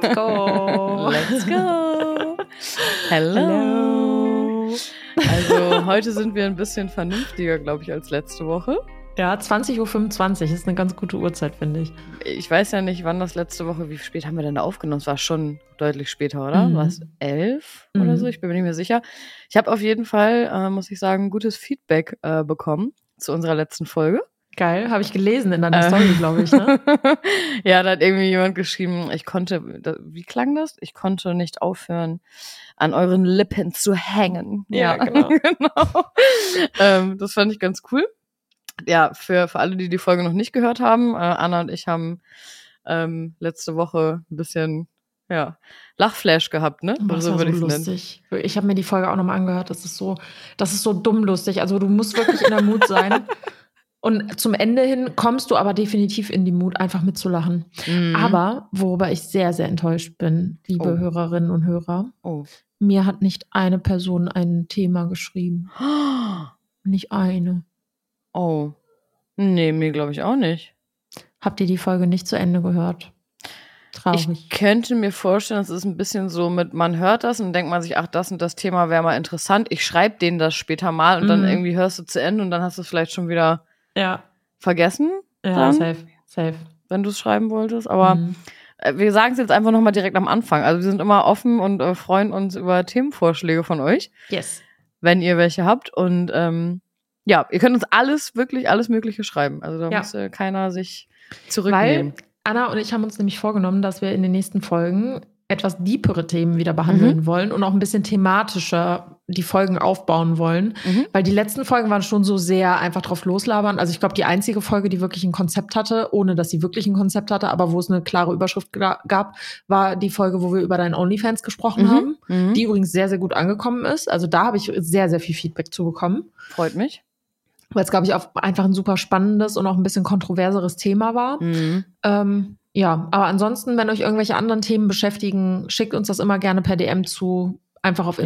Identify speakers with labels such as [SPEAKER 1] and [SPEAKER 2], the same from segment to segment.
[SPEAKER 1] Let's go.
[SPEAKER 2] Let's go. Hello. Also heute sind wir ein bisschen vernünftiger, glaube ich, als letzte Woche.
[SPEAKER 1] Ja, 20.25 Uhr ist eine ganz gute Uhrzeit, finde ich.
[SPEAKER 2] Ich weiß ja nicht, wann das letzte Woche, wie spät haben wir denn da aufgenommen? Es war schon deutlich später, oder?
[SPEAKER 1] Mhm.
[SPEAKER 2] War es elf
[SPEAKER 1] Mhm.
[SPEAKER 2] oder so? Ich bin mir nicht mehr sicher. Ich habe auf jeden Fall, äh, muss ich sagen, gutes Feedback äh, bekommen zu unserer letzten Folge.
[SPEAKER 1] Geil, habe ich gelesen in deiner
[SPEAKER 2] Äh.
[SPEAKER 1] Story, glaube ich, ne?
[SPEAKER 2] ja, da hat irgendwie jemand geschrieben, ich konnte, wie klang das? Ich konnte nicht aufhören, an euren Lippen zu hängen.
[SPEAKER 1] Ja, genau.
[SPEAKER 2] genau. ähm, das fand ich ganz cool. Ja, für, für alle, die die Folge noch nicht gehört haben, äh, Anna und ich haben ähm, letzte Woche ein bisschen, ja, Lachflash gehabt, ne?
[SPEAKER 1] Das war so
[SPEAKER 2] würd ich's nennen.
[SPEAKER 1] lustig. Ich habe mir die Folge auch nochmal angehört. Das ist so, das ist so dumm lustig. Also du musst wirklich in der Mut sein. Und zum Ende hin kommst du aber definitiv in die Mut, einfach mitzulachen.
[SPEAKER 2] Mhm.
[SPEAKER 1] Aber worüber ich sehr, sehr enttäuscht bin, liebe
[SPEAKER 2] Oh.
[SPEAKER 1] Hörerinnen und Hörer,
[SPEAKER 2] Oh.
[SPEAKER 1] mir hat nicht eine Person ein Thema geschrieben. Nicht eine.
[SPEAKER 2] Oh. Nee, mir glaube ich auch nicht.
[SPEAKER 1] Habt ihr die Folge nicht zu Ende gehört? Traurig.
[SPEAKER 2] Ich könnte mir vorstellen, es ist ein bisschen so mit, man hört das und denkt man sich, ach, das und das Thema wäre mal interessant. Ich schreibe denen das später mal und dann
[SPEAKER 1] Mhm.
[SPEAKER 2] irgendwie hörst du zu Ende und dann hast du es vielleicht schon wieder
[SPEAKER 1] ja,
[SPEAKER 2] vergessen,
[SPEAKER 1] ja,
[SPEAKER 2] Dann?
[SPEAKER 1] safe, safe.
[SPEAKER 2] wenn du es schreiben wolltest. Aber
[SPEAKER 1] Mhm.
[SPEAKER 2] äh, wir sagen es jetzt einfach nochmal direkt am Anfang. Also wir sind immer offen und äh, freuen uns über Themenvorschläge von euch,
[SPEAKER 1] Yes.
[SPEAKER 2] wenn ihr welche habt. Und ähm, ja, ihr könnt uns alles, wirklich alles Mögliche schreiben. Also da
[SPEAKER 1] Ja.
[SPEAKER 2] muss äh, keiner sich
[SPEAKER 1] Weil
[SPEAKER 2] zurücknehmen.
[SPEAKER 1] Anna und ich haben uns nämlich vorgenommen, dass wir in den nächsten Folgen etwas deepere Themen wieder behandeln wollen und auch ein bisschen thematischer die Folgen aufbauen wollen.
[SPEAKER 2] Mhm.
[SPEAKER 1] Weil die letzten Folgen waren schon so sehr einfach drauf loslabern. Also ich glaube, die einzige Folge, die wirklich ein Konzept hatte, ohne dass sie wirklich ein Konzept hatte, aber wo es eine klare Überschrift gab, war die Folge, wo wir über deinen OnlyFans gesprochen
[SPEAKER 2] Mhm.
[SPEAKER 1] haben,
[SPEAKER 2] Mhm.
[SPEAKER 1] die übrigens sehr, sehr gut angekommen ist. Also da habe ich sehr, sehr viel Feedback zu bekommen.
[SPEAKER 2] Freut mich.
[SPEAKER 1] Weil es, glaube ich, auch einfach ein super spannendes und auch ein bisschen kontroverseres Thema war.
[SPEAKER 2] Mhm.
[SPEAKER 1] Ähm, ja, aber ansonsten, wenn euch irgendwelche anderen Themen beschäftigen, schickt uns das immer gerne per DM zu, einfach auf
[SPEAKER 2] Ja.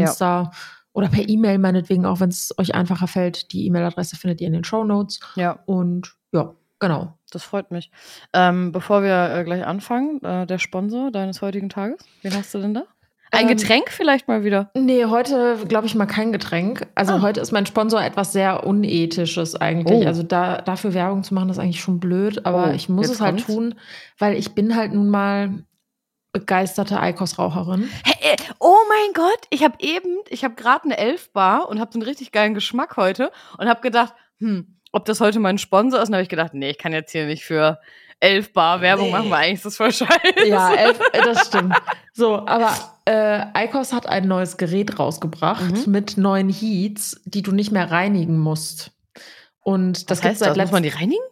[SPEAKER 1] Oder per E-Mail meinetwegen, auch wenn es euch einfacher fällt. Die E-Mail-Adresse findet ihr in den Show Notes.
[SPEAKER 2] Ja.
[SPEAKER 1] Und ja, genau.
[SPEAKER 2] Das freut mich. Ähm, bevor wir äh, gleich anfangen, äh, der Sponsor deines heutigen Tages, wen hast du denn da? Ein
[SPEAKER 1] Ähm,
[SPEAKER 2] Getränk vielleicht mal wieder.
[SPEAKER 1] Nee, heute glaube ich mal kein Getränk. Also
[SPEAKER 2] Ah.
[SPEAKER 1] heute ist mein Sponsor etwas sehr Unethisches eigentlich.
[SPEAKER 2] Oh.
[SPEAKER 1] Also da, dafür Werbung zu machen, ist eigentlich schon blöd, aber
[SPEAKER 2] Oh,
[SPEAKER 1] ich muss es halt tun, weil ich bin halt nun mal begeisterte Eikos-Raucherin.
[SPEAKER 2] Hey, äh, oh mein Gott, ich habe eben, ich habe gerade eine Elfbar und habe so einen richtig geilen Geschmack heute und habe gedacht, hm, ob das heute mein Sponsor ist. Und habe ich gedacht, nee, ich kann jetzt hier nicht für Elfbar Werbung
[SPEAKER 1] Nee.
[SPEAKER 2] machen, weil eigentlich ist das voll scheiße.
[SPEAKER 1] Ja, elf, äh, das stimmt. So, aber äh, Eikos hat ein neues Gerät rausgebracht
[SPEAKER 2] Mhm.
[SPEAKER 1] mit neuen Heats, die du nicht mehr reinigen musst. Und das
[SPEAKER 2] Was heißt
[SPEAKER 1] seit
[SPEAKER 2] das? Muss man die reinigen?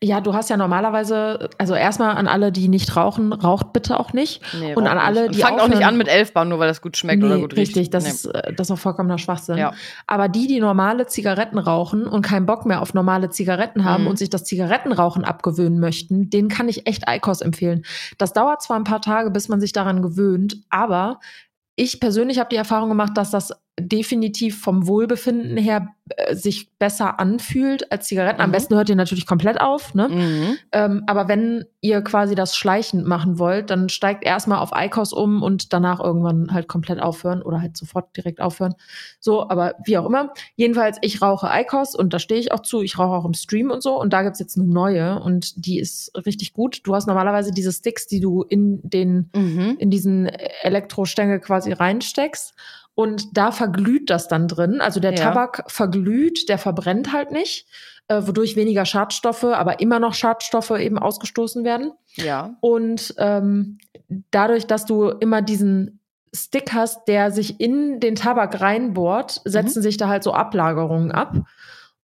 [SPEAKER 1] Ja, du hast ja normalerweise, also erstmal an alle, die nicht rauchen, raucht bitte auch nicht.
[SPEAKER 2] Nee,
[SPEAKER 1] Und an alle,
[SPEAKER 2] nicht.
[SPEAKER 1] die
[SPEAKER 2] fangt auch nicht an mit Elfbar, nur weil das gut schmeckt oder
[SPEAKER 1] Nee,
[SPEAKER 2] gut riecht.
[SPEAKER 1] Richtig, das,
[SPEAKER 2] Nee.
[SPEAKER 1] ist, äh, das ist auch vollkommener Schwachsinn.
[SPEAKER 2] Ja.
[SPEAKER 1] Aber die, die normale Zigaretten rauchen und keinen Bock mehr auf normale Zigaretten haben
[SPEAKER 2] Mhm.
[SPEAKER 1] und sich das Zigarettenrauchen abgewöhnen möchten, denen kann ich echt Eikos empfehlen. Das dauert zwar ein paar Tage, bis man sich daran gewöhnt, aber ich persönlich habe die Erfahrung gemacht, dass das definitiv vom Wohlbefinden her äh, sich besser anfühlt als Zigaretten. Am
[SPEAKER 2] Mhm.
[SPEAKER 1] besten hört ihr natürlich komplett auf, ne?
[SPEAKER 2] Mhm.
[SPEAKER 1] Ähm, aber wenn ihr quasi das schleichend machen wollt, dann steigt erstmal auf Eikos um und danach irgendwann halt komplett aufhören oder halt sofort direkt aufhören. So, aber wie auch immer. Jedenfalls, ich rauche Eikos und da stehe ich auch zu. Ich rauche auch im Stream und so. Und da gibt's jetzt eine neue und die ist richtig gut. Du hast normalerweise diese Sticks, die du in den
[SPEAKER 2] Mhm.
[SPEAKER 1] in diesen Elektrostängel quasi reinsteckst. Und da verglüht das dann drin. Also der
[SPEAKER 2] Ja.
[SPEAKER 1] Tabak verglüht, der verbrennt halt nicht, äh, wodurch weniger Schadstoffe, aber immer noch Schadstoffe eben ausgestoßen werden.
[SPEAKER 2] Ja.
[SPEAKER 1] Und ähm, dadurch, dass du immer diesen Stick hast, der sich in den Tabak reinbohrt, setzen sich da halt so Ablagerungen ab.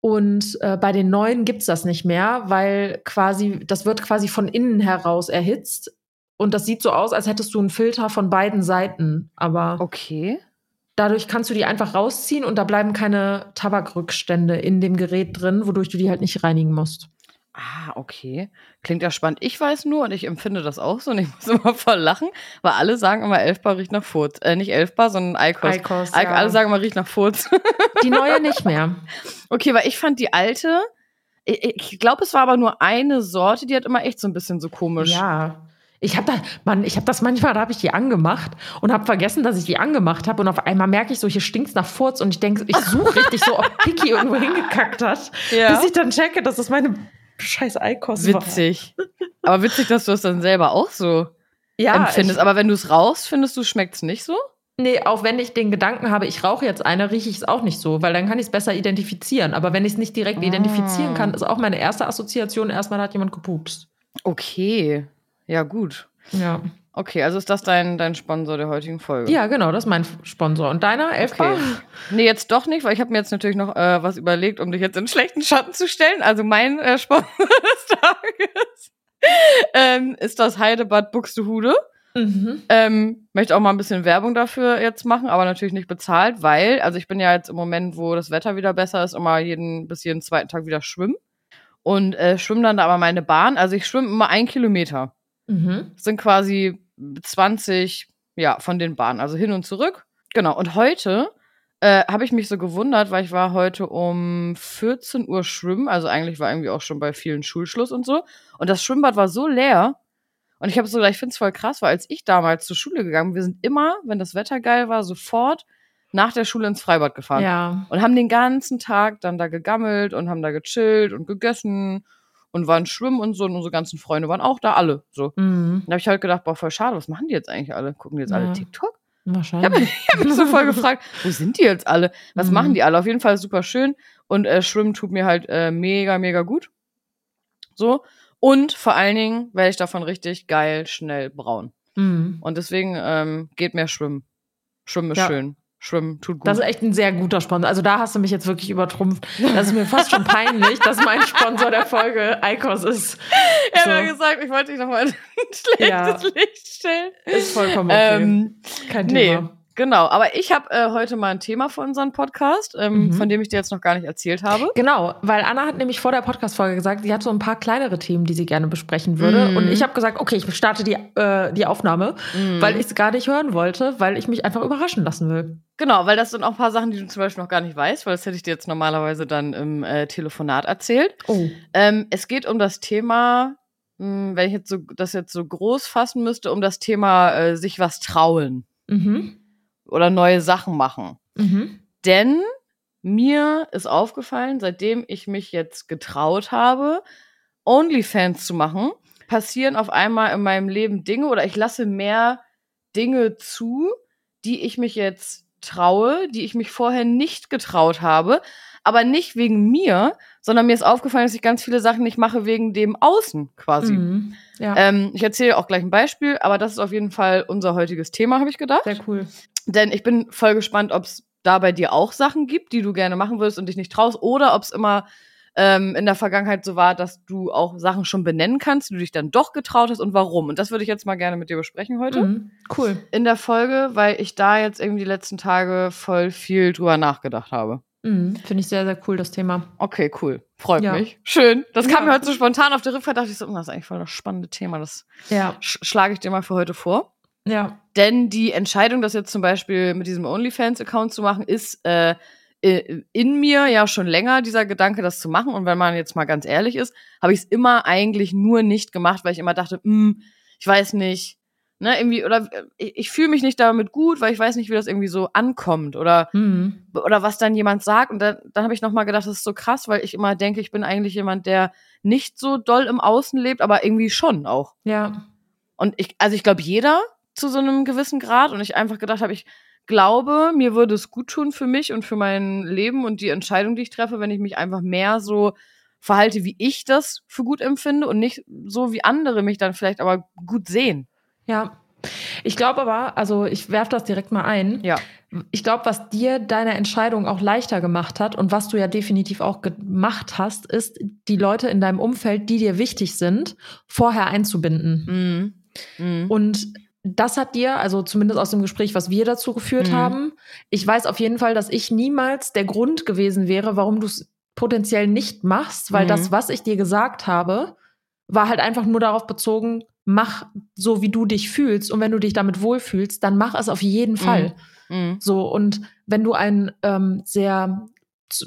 [SPEAKER 1] Und äh, bei den neuen gibt's das nicht mehr, weil quasi, das wird quasi von innen heraus erhitzt. Und das sieht so aus, als hättest du einen Filter von beiden Seiten. Aber
[SPEAKER 2] Okay.
[SPEAKER 1] Dadurch kannst du die einfach rausziehen und da bleiben keine Tabakrückstände in dem Gerät drin, wodurch du die halt nicht reinigen musst.
[SPEAKER 2] Ah, okay. Klingt ja spannend. Ich weiß nur und ich empfinde das auch so und ich muss immer voll lachen, weil alle sagen immer, Elfbar riecht nach Furz. Äh, nicht Elfbar, sondern Eikos.
[SPEAKER 1] Eikos,
[SPEAKER 2] Eik-
[SPEAKER 1] ja.
[SPEAKER 2] Alle sagen immer, riecht nach Furz.
[SPEAKER 1] Die neue nicht mehr.
[SPEAKER 2] okay, weil ich fand die alte, ich, ich glaube, es war aber nur eine Sorte, die hat immer echt so ein bisschen so komisch.
[SPEAKER 1] Ja. Ich habe da, Mann, ich habe das manchmal, da habe ich die angemacht und habe vergessen, dass ich die angemacht habe und auf einmal merke ich so, hier stinkt's nach Furz und ich denke, ich suche richtig so, ob Piki irgendwo hingekackt hat,
[SPEAKER 2] Ja.
[SPEAKER 1] bis ich dann checke, dass das meine scheiß Eikos war.
[SPEAKER 2] Witzig. Aber witzig, dass du es dann selber auch so
[SPEAKER 1] Ja,
[SPEAKER 2] empfindest. Aber wenn du es rauchst, findest du, schmeckt es nicht so?
[SPEAKER 1] nee, auch wenn ich den Gedanken habe, ich rauche jetzt eine, rieche ich es auch nicht so, weil dann kann ich es besser identifizieren. Aber wenn ich es nicht direkt
[SPEAKER 2] Ah.
[SPEAKER 1] identifizieren kann, ist auch meine erste Assoziation erstmal, da hat jemand gepupst.
[SPEAKER 2] Okay. Ja, gut.
[SPEAKER 1] Ja.
[SPEAKER 2] Okay, also ist das dein, dein Sponsor der heutigen Folge?
[SPEAKER 1] Ja, genau, das ist mein Sponsor. Und deiner, Elfbar?
[SPEAKER 2] Okay. Nee, jetzt doch nicht, weil ich habe mir jetzt natürlich noch äh, was überlegt, um dich jetzt in schlechten Schatten zu stellen. Also mein äh, Sponsor des Tages ähm, ist das Heidebad Buxtehude.
[SPEAKER 1] Mhm.
[SPEAKER 2] Ähm, möchte auch mal ein bisschen Werbung dafür jetzt machen, aber natürlich nicht bezahlt, weil, also ich bin ja jetzt im Moment, wo das Wetter wieder besser ist, immer jeden bis jeden zweiten Tag wieder schwimmen. Und äh, schwimme dann da aber meine Bahn. Also ich schwimme immer ein Kilometer.
[SPEAKER 1] Mhm.
[SPEAKER 2] Sind quasi 20, ja, von den Bahnen, also hin und zurück. Genau. Und heute äh, habe ich mich so gewundert, weil ich war heute um 14 Uhr schwimmen. Also eigentlich war irgendwie auch schon bei vielen Schulschluss und so. Und das Schwimmbad war so leer. Und ich habe so gedacht, ich finde es voll krass, weil als ich damals zur Schule gegangen wir sind immer, wenn das Wetter geil war, sofort nach der Schule ins Freibad gefahren.
[SPEAKER 1] Ja.
[SPEAKER 2] Und haben den ganzen Tag dann da gegammelt und haben da gechillt und gegessen und waren schwimmen und so. Und unsere ganzen Freunde waren auch da, alle. So.
[SPEAKER 1] Mhm.
[SPEAKER 2] Da habe ich halt gedacht, boah, voll schade, was machen die jetzt eigentlich alle? Gucken die jetzt alle
[SPEAKER 1] Ja.
[SPEAKER 2] TikTok?
[SPEAKER 1] Wahrscheinlich.
[SPEAKER 2] Ich habe mich so voll gefragt, wo sind die jetzt alle? Was
[SPEAKER 1] Mhm.
[SPEAKER 2] machen die alle? Auf jeden Fall super schön. Und äh, Schwimmen tut mir halt äh, mega, mega gut. So. Und vor allen Dingen werde ich davon richtig geil, schnell braun.
[SPEAKER 1] Mhm.
[SPEAKER 2] Und deswegen ähm, geht mehr schwimmen. Schwimmen ist
[SPEAKER 1] Ja.
[SPEAKER 2] schön. Schwimmen tut gut.
[SPEAKER 1] Das ist echt ein sehr guter Sponsor. Also da hast du mich jetzt wirklich übertrumpft. Das ist mir fast schon peinlich, dass mein Sponsor der Folge Eikos ist.
[SPEAKER 2] ich habe
[SPEAKER 1] so.
[SPEAKER 2] ja gesagt, ich wollte dich nochmal in ein schlechtes
[SPEAKER 1] Ja.
[SPEAKER 2] Licht stellen.
[SPEAKER 1] Ist vollkommen okay.
[SPEAKER 2] Ähm,
[SPEAKER 1] Kein
[SPEAKER 2] nee,
[SPEAKER 1] Thema.
[SPEAKER 2] Genau. Aber ich habe äh, heute mal ein Thema für unseren Podcast, ähm,
[SPEAKER 1] Mhm.
[SPEAKER 2] von dem ich dir jetzt noch gar nicht erzählt habe.
[SPEAKER 1] Genau, weil Anna hat nämlich vor der Podcast-Folge gesagt, sie hat so ein paar kleinere Themen, die sie gerne besprechen würde.
[SPEAKER 2] Mhm.
[SPEAKER 1] Und ich habe gesagt, okay, ich starte die, äh, die Aufnahme,
[SPEAKER 2] Mhm.
[SPEAKER 1] weil ich es gar nicht hören wollte, weil ich mich einfach überraschen lassen will.
[SPEAKER 2] Genau, weil das sind auch ein paar Sachen, die du zum Beispiel noch gar nicht weißt, weil das hätte ich dir jetzt normalerweise dann im äh, Telefonat erzählt.
[SPEAKER 1] Oh.
[SPEAKER 2] Ähm, es geht um das Thema, mh, wenn ich jetzt so das jetzt so groß fassen müsste, um das Thema äh, sich was trauen
[SPEAKER 1] Mhm.
[SPEAKER 2] Oder neue Sachen machen.
[SPEAKER 1] Mhm.
[SPEAKER 2] Denn mir ist aufgefallen, seitdem ich mich jetzt getraut habe, OnlyFans zu machen, passieren auf einmal in meinem Leben Dinge oder ich lasse mehr Dinge zu, die ich mich jetzt traue, die ich mich vorher nicht getraut habe. Aber nicht wegen mir, sondern mir ist aufgefallen, dass ich ganz viele Sachen nicht mache wegen dem Außen quasi.
[SPEAKER 1] Mhm. Ja,
[SPEAKER 2] Ähm, ich erzähle auch gleich ein Beispiel, aber das ist auf jeden Fall unser heutiges Thema, habe ich gedacht.
[SPEAKER 1] sehr cool.
[SPEAKER 2] Denn ich bin voll gespannt, ob es da bei dir auch Sachen gibt, die du gerne machen würdest und dich nicht traust, oder ob es immer ähm, in der Vergangenheit so war, dass du auch Sachen schon benennen kannst, die du dich dann doch getraut hast und warum. Und das würde ich jetzt mal gerne mit dir besprechen heute
[SPEAKER 1] Mhm. Cool.
[SPEAKER 2] in der Folge, weil ich da jetzt irgendwie die letzten Tage voll viel drüber nachgedacht habe.
[SPEAKER 1] Mhm. Finde ich sehr, sehr cool, das Thema.
[SPEAKER 2] Okay, cool. Freut
[SPEAKER 1] Ja.
[SPEAKER 2] mich. Schön. Das kam
[SPEAKER 1] Ja.
[SPEAKER 2] mir heute so spontan auf der Rückfahrt, dachte ich so, "Oh, das ist eigentlich voll das spannende Thema. Das
[SPEAKER 1] Ja,
[SPEAKER 2] sch schlage ich dir mal für heute vor.
[SPEAKER 1] Ja.
[SPEAKER 2] Denn die Entscheidung, das jetzt zum Beispiel mit diesem OnlyFans-Account zu machen, ist äh, i- in mir ja schon länger, dieser Gedanke, das zu machen. Und wenn man jetzt mal ganz ehrlich ist, habe ich es immer eigentlich nur nicht gemacht, weil ich immer dachte, hm, ich weiß nicht, ne, irgendwie, oder äh, ich, ich fühle mich nicht damit gut, weil ich weiß nicht, wie das irgendwie so ankommt oder,
[SPEAKER 1] Mhm.
[SPEAKER 2] oder was dann jemand sagt. Und dann, dann habe ich nochmal gedacht, das ist so krass, weil ich immer denke, ich bin eigentlich jemand, der nicht so doll im Außen lebt, aber irgendwie schon auch.
[SPEAKER 1] Ja.
[SPEAKER 2] Und ich, also ich glaube, jeder zu so einem gewissen Grad. Und ich einfach gedacht habe, ich glaube, mir würde es gut tun für mich und für mein Leben und die Entscheidung, die ich treffe, wenn ich mich einfach mehr so verhalte, wie ich das für gut empfinde und nicht so, wie andere mich dann vielleicht aber gut sehen.
[SPEAKER 1] Ja. Ich glaube aber, also ich werfe das direkt mal ein.
[SPEAKER 2] Ja.
[SPEAKER 1] Ich glaube, was dir deine Entscheidung auch leichter gemacht hat und was du ja definitiv auch gemacht hast, ist, die Leute in deinem Umfeld, die dir wichtig sind, vorher einzubinden.
[SPEAKER 2] Mhm. Mhm.
[SPEAKER 1] Und das hat dir, also zumindest aus dem Gespräch, was wir dazu geführt
[SPEAKER 2] Mhm.
[SPEAKER 1] haben, ich weiß auf jeden Fall, dass ich niemals der Grund gewesen wäre, warum du es potenziell nicht machst, weil
[SPEAKER 2] Mhm.
[SPEAKER 1] das, was ich dir gesagt habe, war halt einfach nur darauf bezogen, mach so, wie du dich fühlst. Und wenn du dich damit wohlfühlst, dann mach es auf jeden Fall.
[SPEAKER 2] Mhm.
[SPEAKER 1] So, und wenn du ein ähm, sehr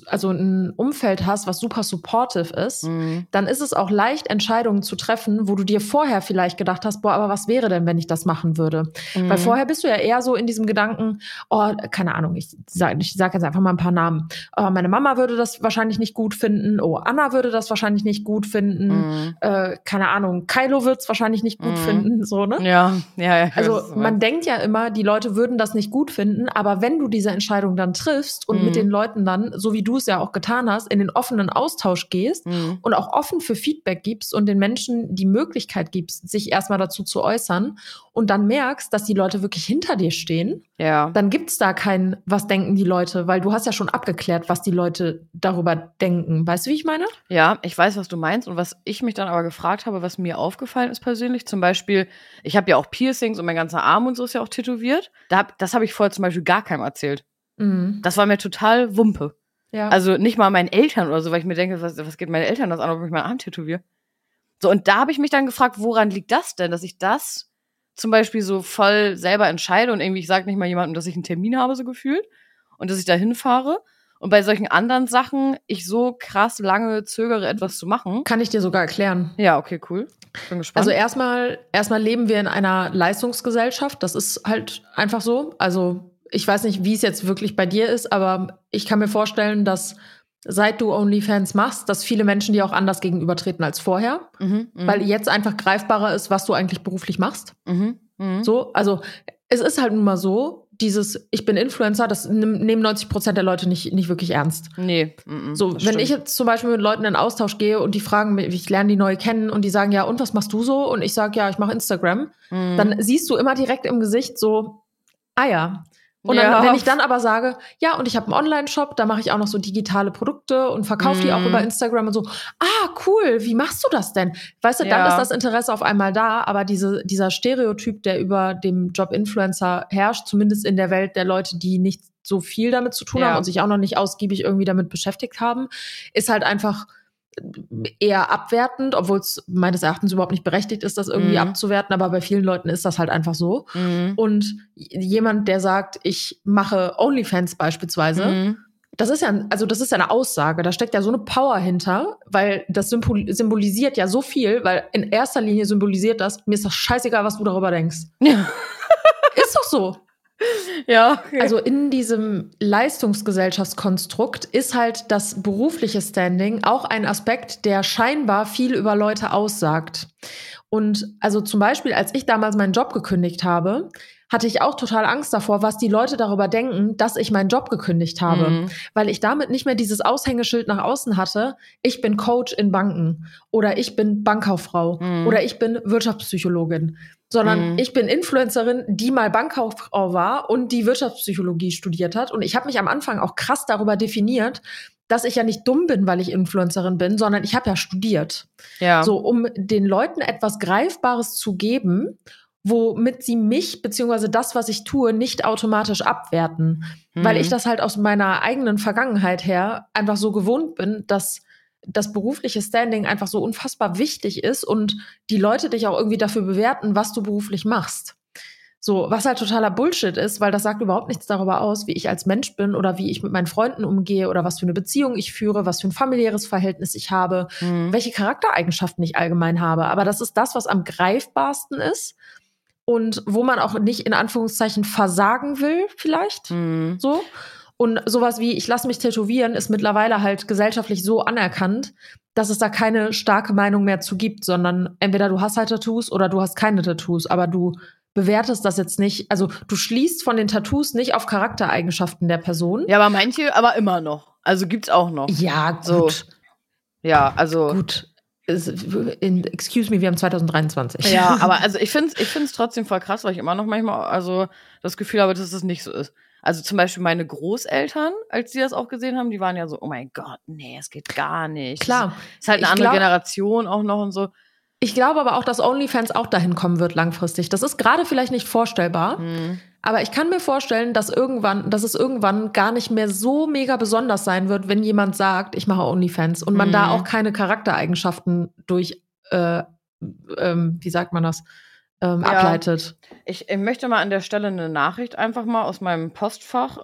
[SPEAKER 1] also ein Umfeld hast, was super supportive ist,
[SPEAKER 2] Mhm.
[SPEAKER 1] dann ist es auch leicht, Entscheidungen zu treffen, wo du dir vorher vielleicht gedacht hast, boah, aber was wäre denn, wenn ich das machen würde?
[SPEAKER 2] Mhm.
[SPEAKER 1] Weil vorher bist du ja eher so in diesem Gedanken, oh, keine Ahnung, ich sage ich sag jetzt einfach mal ein paar Namen. Oh, meine Mama würde das wahrscheinlich nicht gut finden. Oh, Anna würde das wahrscheinlich nicht gut finden.
[SPEAKER 2] Mhm.
[SPEAKER 1] Äh, keine Ahnung, Kylo wird es wahrscheinlich nicht gut
[SPEAKER 2] Mhm.
[SPEAKER 1] finden. So, ne?
[SPEAKER 2] Ja, ja, ja.
[SPEAKER 1] Also man denkt ja immer, die Leute würden das nicht gut finden, aber wenn du diese Entscheidung dann triffst und
[SPEAKER 2] Mhm.
[SPEAKER 1] mit den Leuten dann, so wie du es ja auch getan hast, in den offenen Austausch gehst
[SPEAKER 2] Mhm.
[SPEAKER 1] und auch offen für Feedback gibst und den Menschen die Möglichkeit gibst, sich erstmal dazu zu äußern und dann merkst, dass die Leute wirklich hinter dir stehen,
[SPEAKER 2] Ja.
[SPEAKER 1] dann gibt's da kein, was denken die Leute, weil du hast ja schon abgeklärt, was die Leute darüber denken. Weißt du, wie ich meine?
[SPEAKER 2] Ja, ich weiß, was du meinst. Und was ich mich dann aber gefragt habe, was mir aufgefallen ist persönlich, zum Beispiel, ich habe ja auch Piercings und mein ganzer Arm und so ist ja auch tätowiert. Da hab, das habe ich vorher zum Beispiel gar keinem erzählt.
[SPEAKER 1] Mhm.
[SPEAKER 2] Das war mir total Wumpe.
[SPEAKER 1] Ja.
[SPEAKER 2] Also nicht mal meinen Eltern oder so, weil ich mir denke, was, was geht meine Eltern das an, ob ich meinen Arm tätowiere? So, und da habe ich mich dann gefragt, woran liegt das denn, dass ich das zum Beispiel so voll selber entscheide und irgendwie, ich sage nicht mal jemandem, dass ich einen Termin habe, so gefühlt, und dass ich da hinfahre. Und bei solchen anderen Sachen ich so krass lange zögere, etwas zu machen.
[SPEAKER 1] Kann ich dir sogar erklären.
[SPEAKER 2] Ja, okay, cool. Bin gespannt.
[SPEAKER 1] Also erstmal, erstmal leben wir in einer Leistungsgesellschaft. Das ist halt einfach so. Also ich weiß nicht, wie es jetzt wirklich bei dir ist, aber ich kann mir vorstellen, dass seit du OnlyFans machst, dass viele Menschen dir auch anders gegenübertreten als vorher,
[SPEAKER 2] mhm, mhm,
[SPEAKER 1] weil jetzt einfach greifbarer ist, was du eigentlich beruflich machst.
[SPEAKER 2] mhm, mhm.
[SPEAKER 1] So, also es ist halt nun mal so, dieses Ich bin Influencer, das nehmen 90 Prozent der Leute nicht, nicht wirklich ernst.
[SPEAKER 2] Nee. mhm,
[SPEAKER 1] So, wenn
[SPEAKER 2] stimmt.
[SPEAKER 1] ich jetzt zum Beispiel mit Leuten in Austausch gehe und die fragen mich, ich lerne die neu kennen und die sagen, ja, und was machst du so? Und ich sage, ja, ich mache Instagram,
[SPEAKER 2] Mhm.
[SPEAKER 1] dann siehst du immer direkt im Gesicht so, ah ja. Und
[SPEAKER 2] Ja.
[SPEAKER 1] dann, wenn ich dann aber sage, ja, und ich habe einen Online-Shop, da mache ich auch noch so digitale Produkte und verkaufe die auch
[SPEAKER 2] Mhm.
[SPEAKER 1] über Instagram und so, ah, cool, wie machst du das denn? Weißt du, dann
[SPEAKER 2] Ja.
[SPEAKER 1] ist das Interesse auf einmal da, aber diese, dieser Stereotyp, der über dem Job Influencer herrscht, zumindest in der Welt der Leute, die nicht so viel damit zu tun
[SPEAKER 2] Ja.
[SPEAKER 1] haben und sich auch noch nicht ausgiebig irgendwie damit beschäftigt haben, ist halt einfach eher abwertend, obwohl es meines Erachtens überhaupt nicht berechtigt ist, das irgendwie
[SPEAKER 2] Mhm.
[SPEAKER 1] abzuwerten, aber bei vielen Leuten ist das halt einfach so.
[SPEAKER 2] Mhm.
[SPEAKER 1] Und jemand, der sagt, ich mache OnlyFans beispielsweise,
[SPEAKER 2] Mhm.
[SPEAKER 1] das ist ja, also das ist ja eine Aussage, da steckt ja so eine Power hinter, weil das symbol symbolisiert ja so viel, weil in erster Linie symbolisiert das, mir ist das scheißegal, was du darüber denkst.
[SPEAKER 2] Ja.
[SPEAKER 1] Ist doch so.
[SPEAKER 2] ja. Okay.
[SPEAKER 1] Also in diesem Leistungsgesellschaftskonstrukt ist halt das berufliche Standing auch ein Aspekt, der scheinbar viel über Leute aussagt. Und also zum Beispiel, als ich damals meinen Job gekündigt habe, hatte ich auch total Angst davor, was die Leute darüber denken, dass ich meinen Job gekündigt habe.
[SPEAKER 2] Mhm.
[SPEAKER 1] Weil ich damit nicht mehr dieses Aushängeschild nach außen hatte, ich bin Coach in Banken oder ich bin Bankkauffrau
[SPEAKER 2] Mhm.
[SPEAKER 1] oder ich bin Wirtschaftspsychologin, sondern
[SPEAKER 2] Mhm.
[SPEAKER 1] ich bin Influencerin, die mal Bankkauffrau war und die Wirtschaftspsychologie studiert hat. Und ich habe mich am Anfang auch krass darüber definiert, dass ich ja nicht dumm bin, weil ich Influencerin bin, sondern ich habe ja studiert.
[SPEAKER 2] Ja.
[SPEAKER 1] So, um den Leuten etwas Greifbares zu geben, womit sie mich beziehungsweise das, was ich tue, nicht automatisch abwerten. Weil
[SPEAKER 2] Mhm.
[SPEAKER 1] ich das halt aus meiner eigenen Vergangenheit her einfach so gewohnt bin, dass das berufliche Standing einfach so unfassbar wichtig ist und die Leute dich auch irgendwie dafür bewerten, was du beruflich machst. So, was halt totaler Bullshit ist, weil das sagt überhaupt nichts darüber aus, wie ich als Mensch bin oder wie ich mit meinen Freunden umgehe oder was für eine Beziehung ich führe, was für ein familiäres Verhältnis ich habe,
[SPEAKER 2] Mhm.
[SPEAKER 1] welche Charaktereigenschaften ich allgemein habe. Aber das ist das, was am greifbarsten ist und wo man auch nicht in Anführungszeichen versagen will, vielleicht.
[SPEAKER 2] Mhm.
[SPEAKER 1] So. Und sowas wie, ich lasse mich tätowieren, ist mittlerweile halt gesellschaftlich so anerkannt, dass es da keine starke Meinung mehr zu gibt, sondern entweder du hast halt Tattoos oder du hast keine Tattoos, aber du bewertest das jetzt nicht, also du schließt von den Tattoos nicht auf Charaktereigenschaften der Person.
[SPEAKER 2] Ja, aber manche, aber immer noch. Also gibt's auch noch.
[SPEAKER 1] Ja, gut.
[SPEAKER 2] So. Ja, also.
[SPEAKER 1] Gut. Excuse me, wir haben 2023.
[SPEAKER 2] Ja, aber also ich finde es ich find's trotzdem voll krass, weil ich immer noch manchmal also das Gefühl habe, dass es nicht so ist. Also zum Beispiel meine Großeltern, als die das auch gesehen haben, die waren ja so, oh mein Gott, nee, es geht gar nicht.
[SPEAKER 1] Klar.
[SPEAKER 2] Ist halt eine
[SPEAKER 1] Ich
[SPEAKER 2] andere
[SPEAKER 1] glaub-
[SPEAKER 2] Generation auch noch und so.
[SPEAKER 1] Ich glaube aber auch, dass OnlyFans auch dahin kommen wird langfristig. Das ist gerade vielleicht nicht vorstellbar,
[SPEAKER 2] Hm.
[SPEAKER 1] Aber ich kann mir vorstellen, dass irgendwann, dass es irgendwann gar nicht mehr so mega besonders sein wird, wenn jemand sagt, ich mache OnlyFans und man da
[SPEAKER 2] Mhm.
[SPEAKER 1] auch keine Charaktereigenschaften durch, äh, ähm, wie sagt man das, ähm,
[SPEAKER 2] Ja.
[SPEAKER 1] ableitet.
[SPEAKER 2] Ich, ich möchte mal an der Stelle eine Nachricht einfach mal aus meinem Postfach